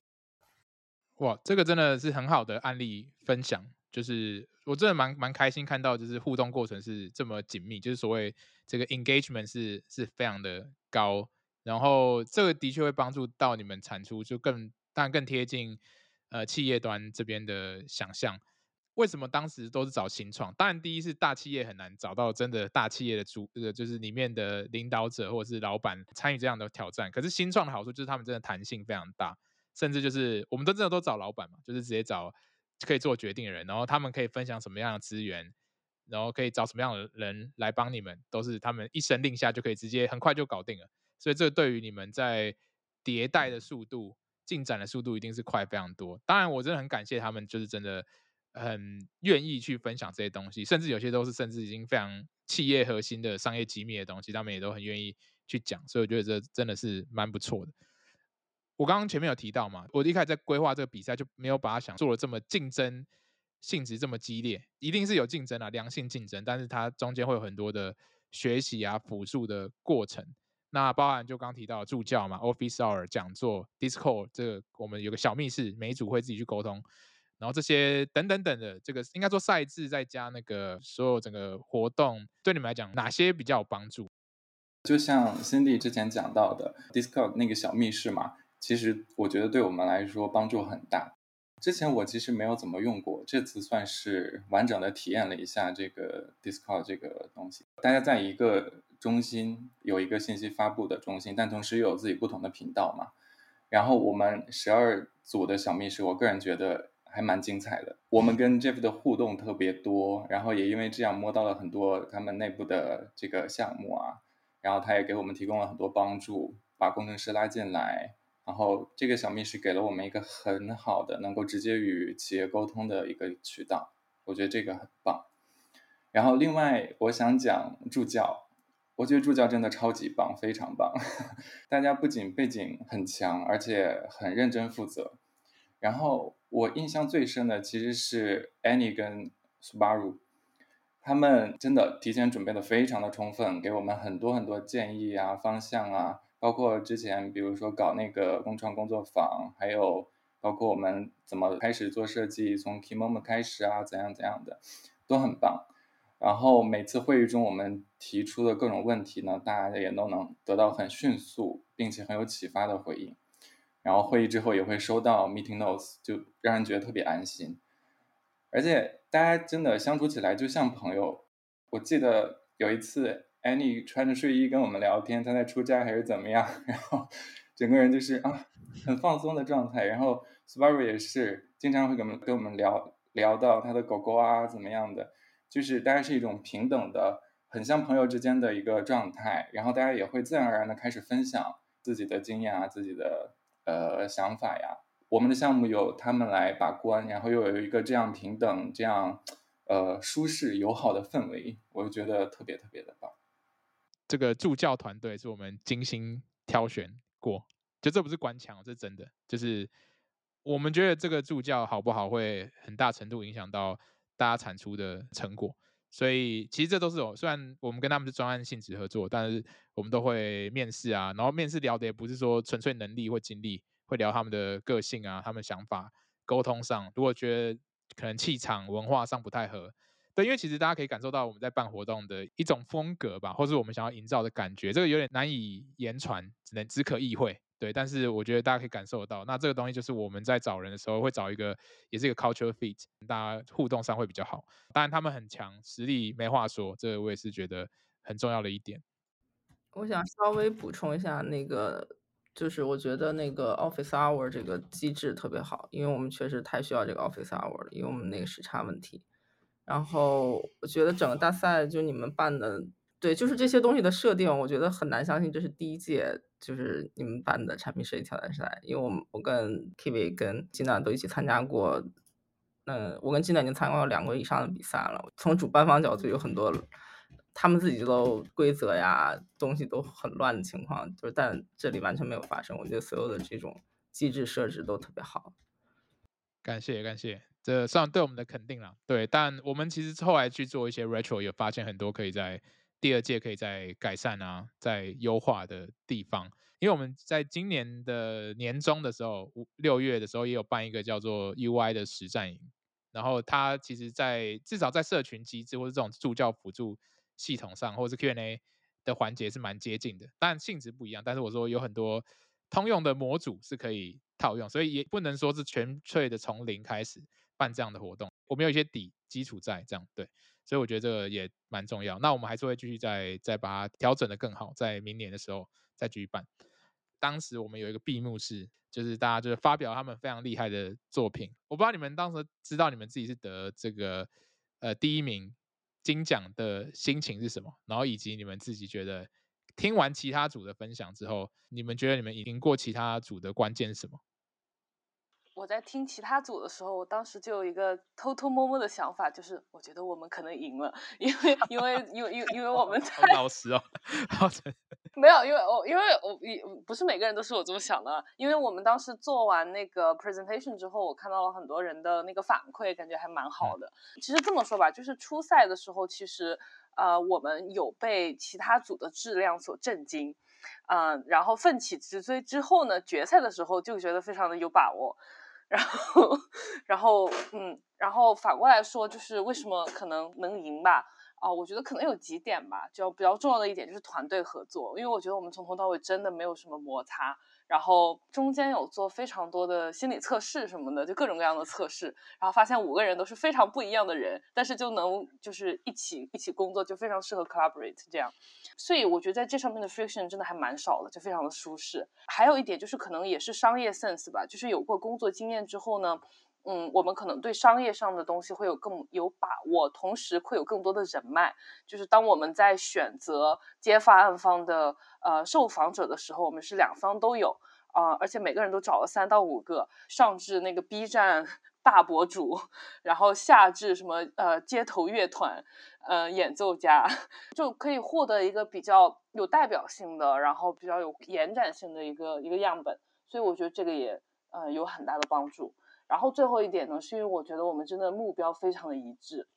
哇，这个真的是很好的案例分享，就是我真的蛮蛮开心看到，就是互动过程是这么紧密，就是所谓这个 engagement 是是非常的高，然后这个的确会帮助到你们产出，就更当然更贴近呃企业端这边的想象。为什么当时都是找新创？当然，第一是大企业很难找到真的大企业的主，这个就是里面的领导者或者是老板参与这样的挑战。可是新创的好处就是他们真的弹性非常大，甚至就是我们都真的都找老板嘛，就是直接找可以做决定的人，然后他们可以分享什么样的资源，然后可以找什么样的人来帮你们，都是他们一声令下就可以直接很快就搞定了。所以这对于你们在迭代的速度、进展的速度一定是快非常多。当然，我真的很感谢他们，就是真的。很愿意去分享这些东西，甚至有些都是甚至已经非常企业核心的商业机密的东西，他们也都很愿意去讲，所以我觉得这真的是蛮不错的。我刚刚前面有提到嘛，我一开始在规划这个比赛就没有把它想做的这么竞争性质这么激烈，一定是有竞争啊，良性竞争，但是它中间会有很多的学习啊、辅助的过程。那包含就刚提到助教嘛，Office Hour 讲座，Discord 这个我们有个小密室，每一组会自己去沟通。然后这些等等等的这个应该说赛制再加那个所有整个活动，对你们来讲哪些比较有帮助？就像 Cindy 之前讲到的 Discord 那个小密室嘛，其实我觉得对我们来说帮助很大。之前我其实没有怎么用过，这次算是完整的体验了一下这个 Discord 这个东西。大家在一个中心有一个信息发布的中心，但同时又有自己不同的频道嘛。然后我们十二组的小密室，我个人觉得还蛮精彩的。我们跟 Jeff 的互动特别多，然后也因为这样摸到了很多他们内部的这个项目啊。然后他也给我们提供了很多帮助，把工程师拉进来。然后这个小密室给了我们一个很好的能够直接与企业沟通的一个渠道，我觉得这个很棒。然后另外我想讲助教，我觉得助教真的超级棒，非常棒。大家不仅背景很强，而且很认真负责。然后我印象最深的其实是 Annie 跟 Subaru，他们真的提前准备的非常的充分，给我们很多很多建议啊、方向啊。包括之前，比如说搞那个共创工作坊，还有包括我们怎么开始做设计，从 key moment 开始啊，怎样怎样的，都很棒。然后每次会议中我们提出的各种问题呢，大家也都能得到很迅速并且很有启发的回应。然后会议之后也会收到 meeting notes，就让人觉得特别安心。而且大家真的相处起来就像朋友。我记得有一次。Annie 穿着睡衣跟我们聊天，她在出差还是怎么样？然后整个人就是啊，很放松的状态。然后 Subaru 也是经常会跟我们跟我们聊聊到他的狗狗啊怎么样的，就是大家是一种平等的，很像朋友之间的一个状态。然后大家也会自然而然的开始分享自己的经验啊，自己的呃想法呀。我们的项目由他们来把关，然后又有一个这样平等、这样呃舒适友好的氛围，我就觉得特别特别的棒。这个助教团队是我们精心挑选过，就这不是官腔，这是真的。就是我们觉得这个助教好不好，会很大程度影响到大家产出的成果。所以其实这都是有，虽然我们跟他们是专案性质合作，但是我们都会面试啊。然后面试聊的也不是说纯粹能力或经历，会聊他们的个性啊，他们想法，沟通上，如果觉得可能气场文化上不太合。对，因为其实大家可以感受到我们在办活动的一种风格吧，或是我们想要营造的感觉，这个有点难以言传，只能只可意会。对，但是我觉得大家可以感受得到，那这个东西就是我们在找人的时候会找一个，也是一个 culture fit，大家互动上会比较好。当然他们很强，实力没话说，这个我也是觉得很重要的一点。我想稍微补充一下，那个就是我觉得那个 office hour 这个机制特别好，因为我们确实太需要这个 office hour 了，因为我们那个时差问题。然后我觉得整个大赛就你们办的，对，就是这些东西的设定，我觉得很难相信这是第一届，就是你们办的产品设计挑战赛。因为我们我跟 Kiwi 跟金娜都一起参加过，嗯，我跟金娜已经参加过两个以上的比赛了。从主办方角度有很多，他们自己都规则呀东西都很乱的情况，就是但这里完全没有发生。我觉得所有的这种机制设置都特别好。感谢感谢。这算对我们的肯定了，对，但我们其实后来去做一些 retro，也发现很多可以在第二届可以再改善啊，再优化的地方。因为我们在今年的年中的时候，五六月的时候也有办一个叫做 UI 的实战营，然后它其实在至少在社群机制或者这种助教辅助系统上，或者是 Q&A 的环节是蛮接近的，但性质不一样。但是我说有很多通用的模组是可以套用，所以也不能说是纯粹的从零开始。办这样的活动，我们有一些底基础在，这样对，所以我觉得这个也蛮重要。那我们还是会继续再再把它调整的更好，在明年的时候再继续办。当时我们有一个闭幕式，就是大家就是发表他们非常厉害的作品。我不知道你们当时知道你们自己是得这个呃第一名金奖的心情是什么，然后以及你们自己觉得听完其他组的分享之后，你们觉得你们赢过其他组的关键是什么？我在听其他组的时候，我当时就有一个偷偷摸摸的想法，就是我觉得我们可能赢了，因为因为因为因为因为我们在老实哦，没有，因为我因为我不是每个人都是我这么想的，因为我们当时做完那个 presentation 之后，我看到了很多人的那个反馈，感觉还蛮好的。其实这么说吧，就是初赛的时候，其实呃我们有被其他组的质量所震惊，嗯、呃，然后奋起直追之后呢，决赛的时候就觉得非常的有把握。然后，然后，嗯，然后反过来说，就是为什么可能能赢吧？啊，我觉得可能有几点吧，就比较重要的一点就是团队合作，因为我觉得我们从头到尾真的没有什么摩擦。然后中间有做非常多的心理测试什么的，就各种各样的测试，然后发现五个人都是非常不一样的人，但是就能就是一起一起工作，就非常适合 collaborate 这样。所以我觉得在这上面的 friction 真的还蛮少的，就非常的舒适。还有一点就是可能也是商业 sense 吧，就是有过工作经验之后呢，嗯，我们可能对商业上的东西会有更有把握，同时会有更多的人脉。就是当我们在选择接发案方的。呃，受访者的时候，我们是两方都有啊、而且每个人都找了三到五个，上至那个 B 站大博主，然后下至什么呃街头乐团，呃演奏家，就可以获得一个比较有代表性的，然后比较有延展性的一个一个样本，所以我觉得这个也呃有很大的帮助。然后最后一点呢，是因为我觉得我们真的目标非常的一致，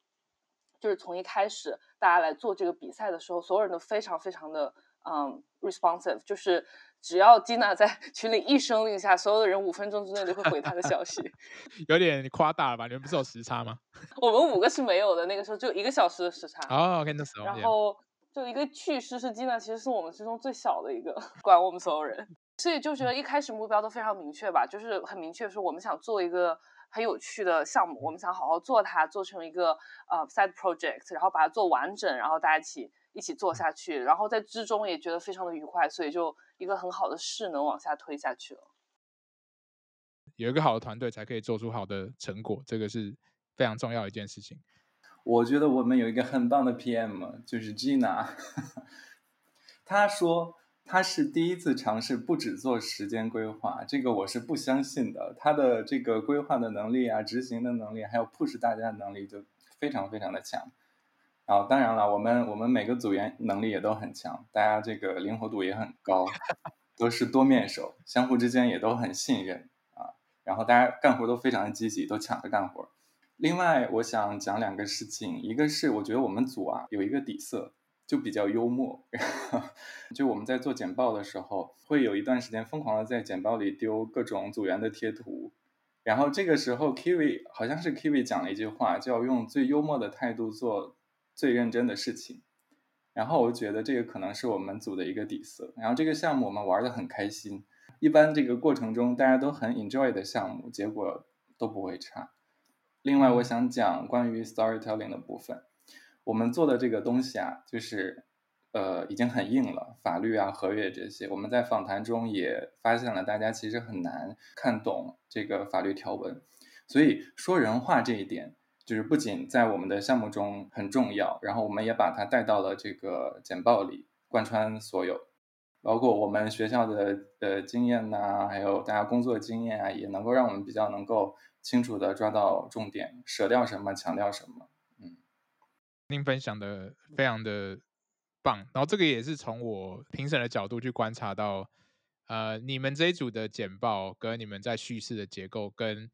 就是从一开始大家来做这个比赛的时候，所有人都非常非常的。嗯、um,，responsive 就是只要 Gina 在 群里一声令下，所有的人五分钟之内都会回她的消息。有点夸大了吧？你们不是有时差吗？我们五个是没有的，那个时候就一个小时的时差。哦、oh,，OK，那时候。然后就一个趣事是 Gina 其实是我们之中最小的一个，管我们所有人，所以就觉得一开始目标都非常明确吧，就是很明确说我们想做一个很有趣的项目，我们想好好做它，做成一个呃、uh, side project，然后把它做完整，然后大家一起。一起做下去，然后在之中也觉得非常的愉快，所以就一个很好的势能往下推下去了。有一个好的团队才可以做出好的成果，这个是非常重要的一件事情。我觉得我们有一个很棒的 PM，就是 Gina。他说他是第一次尝试不只做时间规划，这个我是不相信的。他的这个规划的能力啊，执行的能力，还有 push 大家的能力，就非常非常的强。然后，当然了，我们我们每个组员能力也都很强，大家这个灵活度也很高，都是多面手，相互之间也都很信任啊。然后大家干活都非常的积极，都抢着干活。另外，我想讲两个事情，一个是我觉得我们组啊有一个底色，就比较幽默。就我们在做简报的时候，会有一段时间疯狂的在简报里丢各种组员的贴图，然后这个时候 Kiwi 好像是 Kiwi 讲了一句话，就要用最幽默的态度做最认真的事情，然后我觉得这个可能是我们组的一个底色。然后这个项目我们玩的很开心，一般这个过程中大家都很 enjoy 的项目，结果都不会差。另外，我想讲关于 storytelling 的部分，我们做的这个东西啊，就是呃已经很硬了，法律啊、合约这些，我们在访谈中也发现了大家其实很难看懂这个法律条文，所以说人话这一点。就是不仅在我们的项目中很重要，然后我们也把它带到了这个简报里，贯穿所有，包括我们学校的呃经验呐、还有大家工作经验啊，也能够让我们比较能够清楚地抓到重点，舍掉什么，强调什么。您分享的非常的棒，然后这个也是从我评审的角度去观察到，呃，你们这一组的简报跟你们在叙事的结构跟。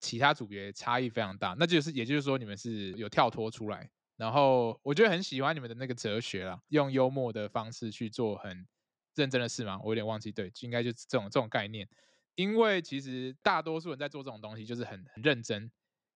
其他组别差异非常大，那就是也就是说你们是有跳脱出来，然后我觉得很喜欢你们的那个哲学啦，用幽默的方式去做很认真的事嘛，我有点忘记，对，应该就是这种这种概念，因为其实大多数人在做这种东西就是很很认真、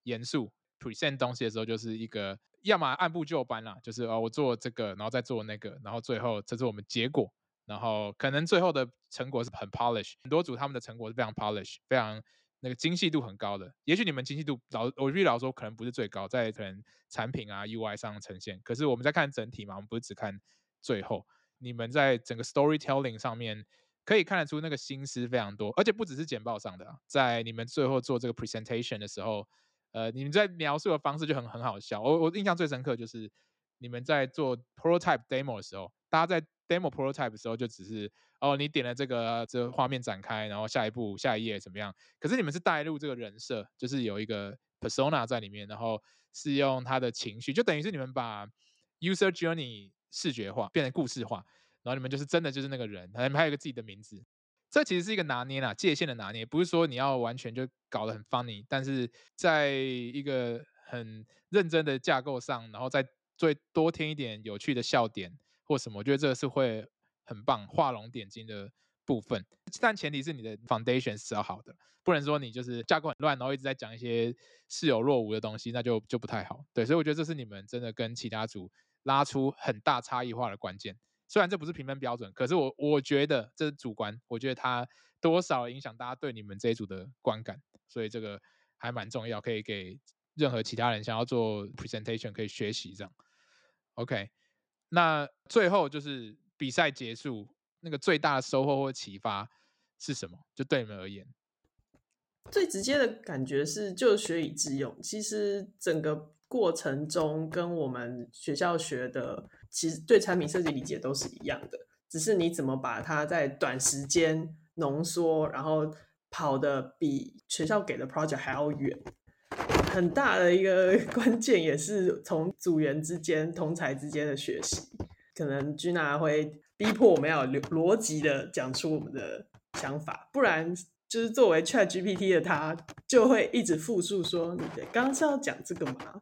严肃 present 东西的时候，就是一个要么按部就班啦，就是哦我做这个，然后再做那个，然后最后这是我们结果，然后可能最后的成果是很 polish，很多组他们的成果是非常 polish，非常。那个精细度很高的，也许你们精细度老，我必须老说可能不是最高，在可能产品啊 UI 上呈现。可是我们在看整体嘛，我们不是只看最后。你们在整个 storytelling 上面可以看得出那个心思非常多，而且不只是简报上的，在你们最后做这个 presentation 的时候，呃，你们在描述的方式就很很好笑。我我印象最深刻就是你们在做 prototype demo 的时候，大家在 demo prototype 的时候就只是。哦，你点了这个这个画面展开，然后下一步下一页怎么样？可是你们是带入这个人设，就是有一个 persona 在里面，然后是用他的情绪，就等于是你们把 user journey 视觉化，变成故事化，然后你们就是真的就是那个人，你们还有一个自己的名字。这其实是一个拿捏啦，界限的拿捏，不是说你要完全就搞得很 funny，但是在一个很认真的架构上，然后再最多添一点有趣的笑点或什么，我觉得这个是会。很棒，画龙点睛的部分，但前提是你的 foundation 是要好的，不能说你就是架构很乱，然后一直在讲一些似有若无的东西，那就就不太好。对，所以我觉得这是你们真的跟其他组拉出很大差异化的关键。虽然这不是评分标准，可是我我觉得这是主观，我觉得它多少影响大家对你们这一组的观感，所以这个还蛮重要，可以给任何其他人想要做 presentation 可以学习这样。OK，那最后就是比赛结束。那个最大的收获或启发是什么？就对你们而言，最直接的感觉是就学以致用。其实整个过程中跟我们学校学的，其实对产品设计理解都是一样的，只是你怎么把它在短时间浓缩，然后跑得比学校给的 project 还要远。很大的一个 关键也是从组员之间、同才之间的学习，可能 Gina 会。逼迫我们要有逻辑的讲出我们的想法，不然就是作为 ChatGPT 的他就会一直复述说：“你的刚刚是要讲这个吗？”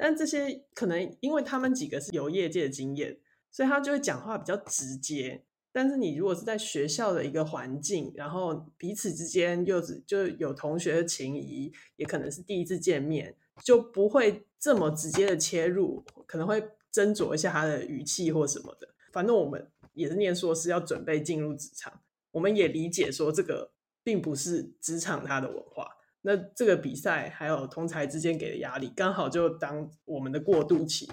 但这些可能因为他们几个是有业界的经验，所以他就会讲话比较直接。但是你如果是在学校的一个环境，然后彼此之间又是就有同学的情谊，也可能是第一次见面，就不会这么直接的切入，可能会斟酌一下他的语气或什么的。反正我们。也是念硕士要准备进入职场，我们也理解说这个并不是职场它的文化。那这个比赛还有同侪之间给的压力，刚好就当我们的过渡期。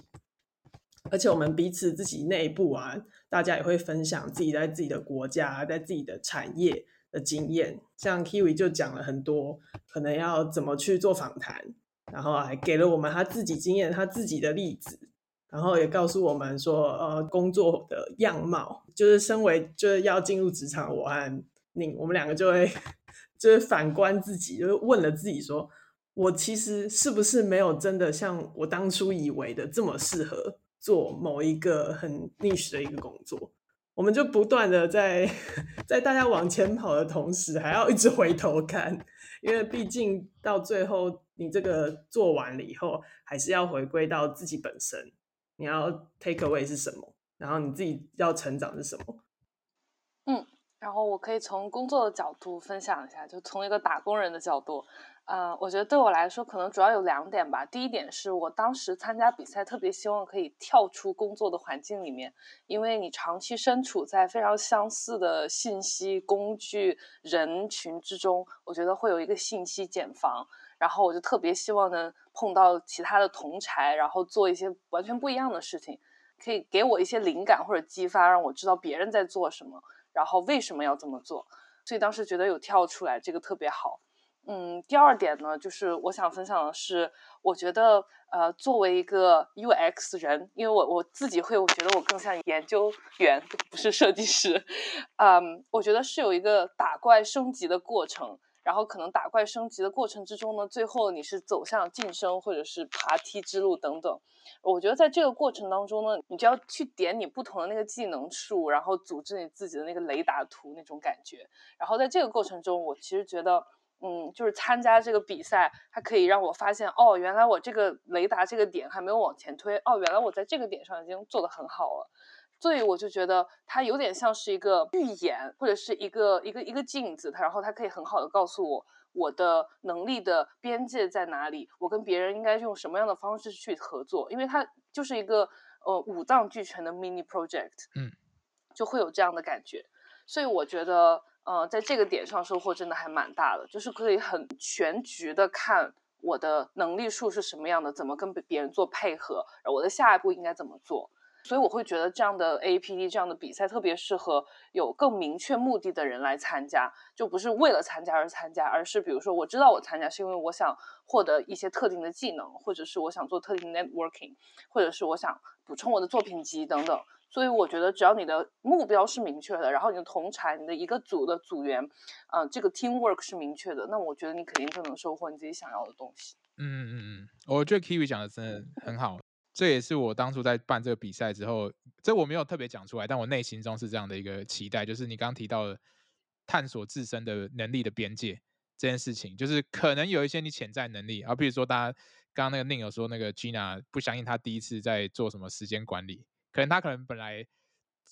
而且我们彼此自己内部啊，大家也会分享自己在自己的国家、在自己的产业的经验。像 Kiwi 就讲了很多，可能要怎么去做访谈，然后还给了我们他自己经验、他自己的例子。然后也告诉我们说，呃，工作的样貌，就是身为就是要进入职场，我和你，我们两个就会就是反观自己，就是问了自己说，我其实是不是没有真的像我当初以为的这么适合做某一个很逆时的一个工作？我们就不断的在 在大家往前跑的同时，还要一直回头看，因为毕竟到最后你这个做完了以后，还是要回归到自己本身。你要 take away 是什么？然后你自己要成长是什么？嗯，然后我可以从工作的角度分享一下，就从一个打工人的角度，呃，我觉得对我来说可能主要有两点吧。第一点是我当时参加比赛，特别希望可以跳出工作的环境里面，因为你长期身处在非常相似的信息工具人群之中，我觉得会有一个信息茧房。然后我就特别希望能碰到其他的同侪，然后做一些完全不一样的事情，可以给我一些灵感或者激发，让我知道别人在做什么，然后为什么要这么做。所以当时觉得有跳出来这个特别好。嗯，第二点呢，就是我想分享的是，我觉得呃，作为一个 UX 人，因为我我自己会，我觉得我更像研究员，不是设计师。嗯，我觉得是有一个打怪升级的过程。然后可能打怪升级的过程之中呢，最后你是走向晋升或者是爬梯之路等等。我觉得在这个过程当中呢，你就要去点你不同的那个技能树，然后组织你自己的那个雷达图那种感觉。然后在这个过程中，我其实觉得，嗯，就是参加这个比赛，它可以让我发现，哦，原来我这个雷达这个点还没有往前推，哦，原来我在这个点上已经做得很好了。所以我就觉得它有点像是一个预言，或者是一个一个一个镜子，它然后它可以很好的告诉我我的能力的边界在哪里，我跟别人应该用什么样的方式去合作，因为它就是一个呃五脏俱全的 mini project，嗯，就会有这样的感觉。所以我觉得呃在这个点上收获真的还蛮大的，就是可以很全局的看我的能力数是什么样的，怎么跟别人做配合，我的下一步应该怎么做。所以我会觉得这样的 A P D 这样的比赛特别适合有更明确目的的人来参加，就不是为了参加而参加，而是比如说我知道我参加是因为我想获得一些特定的技能，或者是我想做特定的 networking，或者是我想补充我的作品集等等。所以我觉得只要你的目标是明确的，然后你的同产、你的一个组的组员，嗯、这个 teamwork 是明确的，那我觉得你肯定就能收获你自己想要的东西。嗯嗯嗯，我觉得 Kiwi 讲的真的很好。这也是我当初在办这个比赛之后，这我没有特别讲出来，但我内心中是这样的一个期待，就是你刚刚提到的探索自身的能力的边界这件事情，就是可能有一些你潜在能力，啊，比如说大家刚刚那个 Ning 有说那个 Gina 不相信他第一次在做什么时间管理，可能他可能本来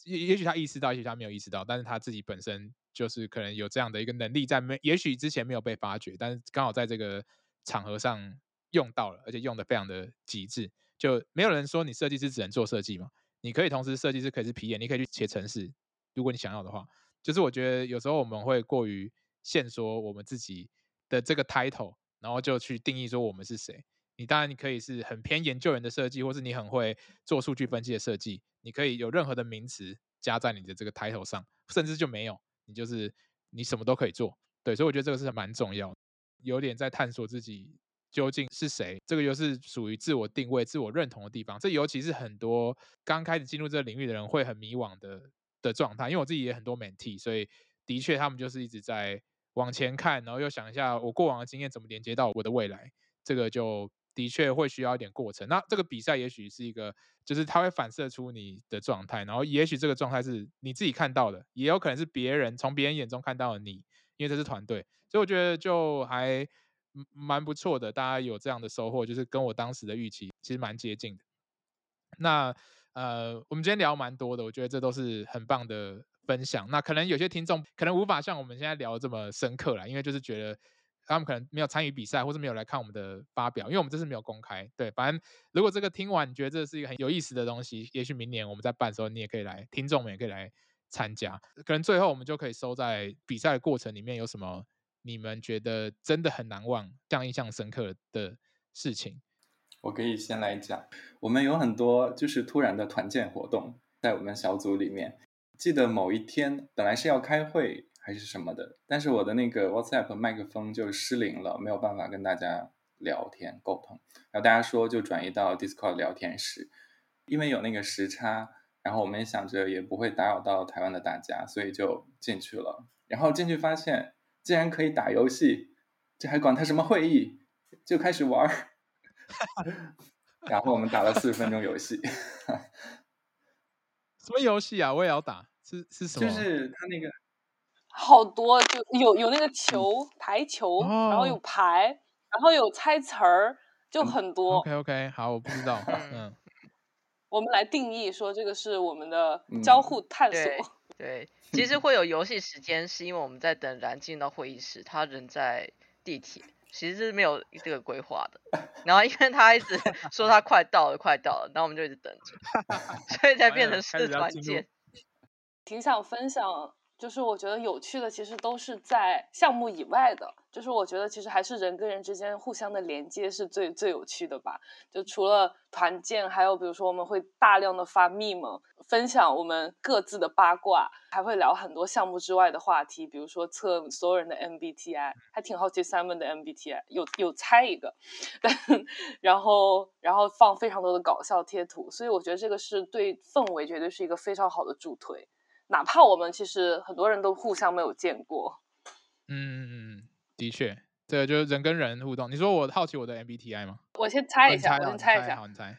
也也许他意识到，也许他没有意识到，但是他自己本身就是可能有这样的一个能力在没，也许之前没有被发掘，但是刚好在这个场合上用到了，而且用的非常的极致。就没有人说你设计师只能做设计嘛，你可以同时设计师可以是 PM，你可以去写程式，如果你想要的话。就是我觉得有时候我们会过于限缩我们自己的这个 title，然后就去定义说我们是谁。你当然你可以是很偏研究员的设计，或是你很会做数据分析的设计，你可以有任何的名词加在你的这个 title 上，甚至就没有，你就是你什么都可以做。对，所以我觉得这个是蛮重要，有点在探索自己究竟是谁，这个又是属于自我定位、自我认同的地方。这尤其是很多刚开始进入这个领域的人会很迷惘的的状态。因为我自己也很多 MT，所以的确他们就是一直在往前看，然后又想一下我过往的经验怎么连接到我的未来，这个就。的确会需要一点过程。那这个比赛也许是一个，就是它会反射出你的状态，然后也许这个状态是你自己看到的，也有可能是别人从别人眼中看到的你，因为这是团队，所以我觉得就还蛮不错的。大家有这样的收获，就是跟我当时的预期其实蛮接近的。那呃，我们今天聊蛮多的，我觉得这都是很棒的分享。那可能有些听众可能无法像我们现在聊这么深刻啦，因为就是觉得。他们可能没有参与比赛，或是没有来看我们的发表，因为我们这次没有公开。对，反正如果这个听完，你觉得这是一个很有意思的东西，也许明年我们在办的时候，你也可以来，听众们也可以来参加。可能最后我们就可以收在比赛的过程里面有什么你们觉得真的很难忘、这样印象深刻的事情。我可以先来讲，我们有很多就是突然的团建活动，在我们小组里面。记得某一天本来是要开会。还是什么的，但是我的那个 WhatsApp 麦克风就失灵了，没有办法跟大家聊天沟通。然后大家说就转移到 Discord 聊天室，因为有那个时差，然后我们也想着也不会打扰到台湾的大家，所以就进去了。然后进去发现竟然可以打游戏，这还管他什么会议，就开始玩儿。然后我们打了四十分钟游戏。什么游戏啊？我也要打，是是什么？就是他那个。好多就有有那个球排球，哦、然后有牌，然后有猜词儿，就很多。OK OK，好，我不知道。嗯，我们来定义说这个是我们的交互探索。嗯、对，对，其实会有游戏时间，是因为我们在等然进到会议室，他人在地铁，其实是没有这个规划的。然后因为他一直 说他快到了，快到了，然后我们就一直等着，所以才变成是团建。挺想分享。就是我觉得有趣的，其实都是在项目以外的。就是我觉得其实还是人跟人之间互相的连接是最最有趣的吧。就除了团建，还有比如说我们会大量的发 meme，分享我们各自的八卦，还会聊很多项目之外的话题，比如说测所有人的 MBTI，还挺好奇 Simon 的 MBTI，有有猜一个，然后然后放非常多的搞笑贴图，所以我觉得这个是对氛围绝对是一个非常好的助推。哪怕我们其实很多人都互相没有见过，嗯，的确，这个就是人跟人互动。你说我好奇我的 MBTI 吗？我先猜一下，哦、我先猜一下，好，你猜。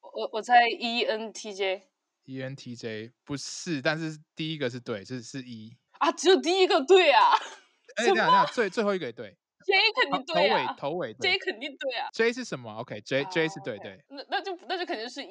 我我猜 ENTJ。ENTJ 不是，但是第一个是对，是是 E。啊，只有第一个对啊？哎，等下等下，最最后一个也对。J 肯定对啊。头尾头尾。J 肯定对啊。J 是什么？OK，J J 是对对。那那就那就肯定是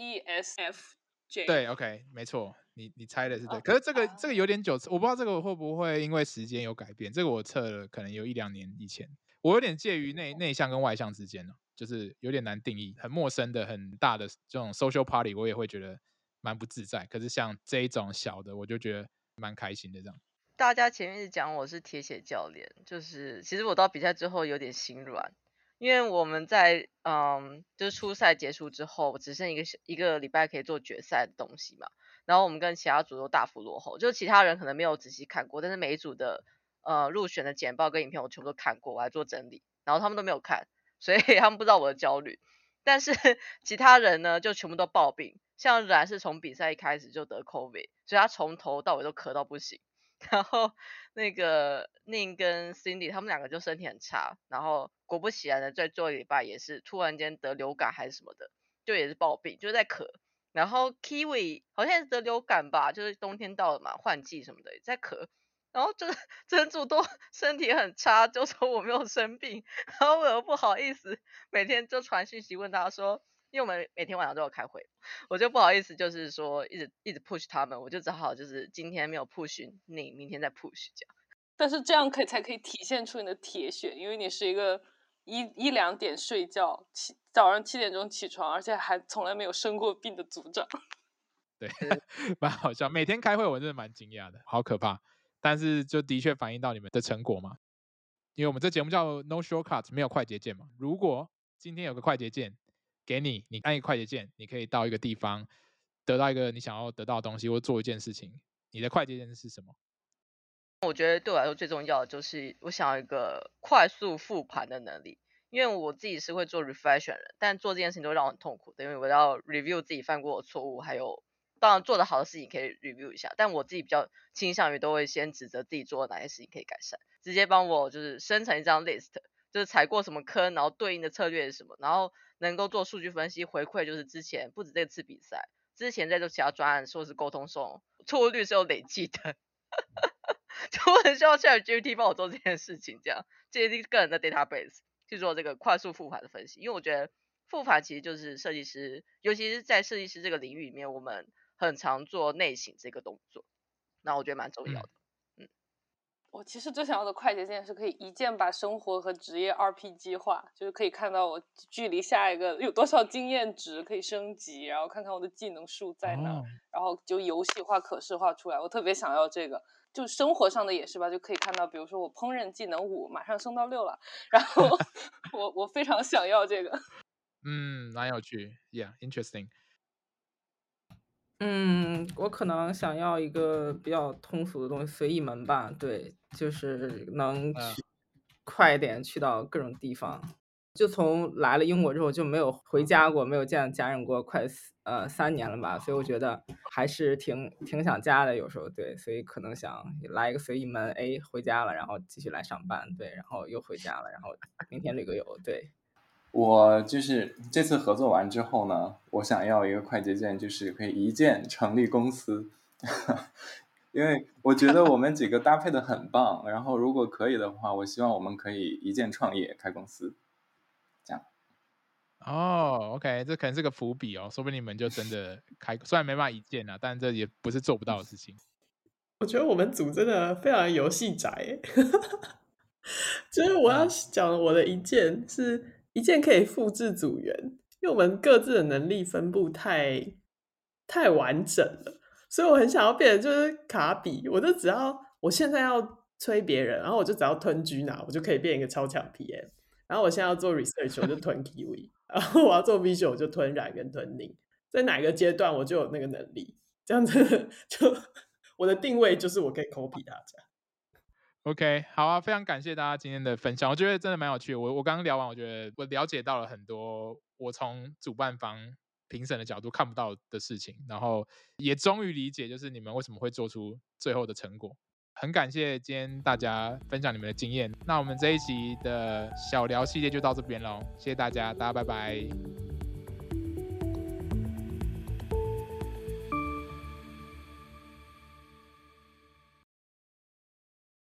对，OK，没错。你你猜的是对，可是这个这个有点久，我不知道这个会不会因为时间有改变。这个我测了，可能有一两年以前，我有点介于内内向跟外向之间，就是有点难定义，很陌生的很大的这种 social party，我也会觉得蛮不自在。可是像这一种小的，我就觉得蛮开心的这样。大家前面是讲我是铁血教练，就是其实我到比赛之后有点心软，因为我们在嗯就是初赛结束之后，只剩一个一个礼拜可以做决赛的东西嘛。然后我们跟其他组都大幅落后，就其他人可能没有仔细看过，但是每一组的呃入选的简报跟影片我全部都看过，我来做整理，然后他们都没有看，所以 他们不知道我的焦虑。但是 其他人呢，就全部都暴病，像然是从比赛一开始就得 COVID，所以他从头到尾都咳到不行。然后那个宁跟 Cindy 他们两个就身体很差，然后果不其然的在做礼拜也是突然间得流感还是什么的，就也是暴病，就在咳。然后 Kiwi 好像是得流感吧，就是冬天到了嘛，换季什么的也在咳，然后就是整组都 身体很差，就说我没有生病，然后我又不好意思，每天就传讯息问他说，因为我们每天晚上都要开会，我就不好意思，就是说一直一直 push 他们，我就只好就是今天没有 push 你，明天再 push 这样，但是这样可以才可以体现出你的铁血，因为你是一个一一两点睡觉，起早上七点钟起床，而且还从来没有生过病的组长。对，蛮好笑。每天开会，我真的蛮惊讶的，好可怕。但是就的确反映到你们的成果嘛，因为我们这节目叫 No Shortcut，没有快捷键嘛。如果今天有个快捷键给你，你按一快捷键，你可以到一个地方得到一个你想要得到的东西，或做一件事情。你的快捷键是什么？我觉得对我来说最重要的就是我想要一个快速复盘的能力，因为我自己是会做 reflection 的，但做这件事情都让我很痛苦的，因为我要 review 自己犯过的错误，还有当然做得好的事情可以 review 一下，但我自己比较倾向于都会先指责自己做了哪些事情可以改善，直接帮我就是生成一张 list，就是踩过什么坑，然后对应的策略是什么，然后能够做数据分析回馈，就是之前不止这次比赛，之前在做其他专案说是沟通送错误率是有累积的。就很需要 ChatGPT 帮我做这件事情，这样建立个人的 database 去做这个快速复盘的分析。因为我觉得复盘其实就是设计师，尤其是在设计师这个领域里面，我们很常做内省这个动作，那我觉得蛮重要的。嗯，我其实最想要的快捷键是可以一键把生活和职业 RPG 化，就是可以看到我距离下一个有多少经验值可以升级，然后看看我的技能树在哪，哦、然后就游戏化、可视化出来。我特别想要这个。就生活上的也是吧，就可以看到，比如说我烹饪技能五马上升到六了，然后 我我非常想要这个，嗯，蛮有趣，Yeah，interesting。嗯，我可能想要一个比较通俗的东西，随意门吧，对，就是能去快一点去到各种地方。就从来了英国之后就没有回家过，没有见家人过，快呃三年了吧，所以我觉得还是挺挺想家的，有时候对，所以可能想来一个随意门，哎，回家了，然后继续来上班，对，然后又回家了，然后明天旅个游，对。我就是这次合作完之后呢，我想要一个快捷键，就是可以一键成立公司，因为我觉得我们几个搭配的很棒，然后如果可以的话，我希望我们可以一键创业开公司。哦、oh，OK，这可能是个伏笔哦，说不定你们就真的 开，虽然没办法一键啊，但这也不是做不到的事情。我觉得我们组真的非常游戏宅，就是我要讲我的一键是一键可以复制组员，因为我们各自的能力分布太太完整了，所以我很想要变成就是卡比，我就只要我现在要催别人，然后我就只要吞居拿我就可以变一个超强 PM，然后我现在要做 research，我就吞 Kiwi。然后我要做 visual，我就吞染跟吞宁，在哪个阶段我就有那个能力，这样子 就 我的定位就是我可以 copy 大家。OK，好啊，非常感谢大家今天的分享，我觉得真的蛮有趣的。我我刚刚聊完，我觉得我了解到了很多我从主办方评审的角度看不到的事情，然后也终于理解就是你们为什么会做出最后的成果。很感谢今天大家分享你们的经验，那我们这一集的小聊系列就到这边喽，谢谢大家，大家拜拜。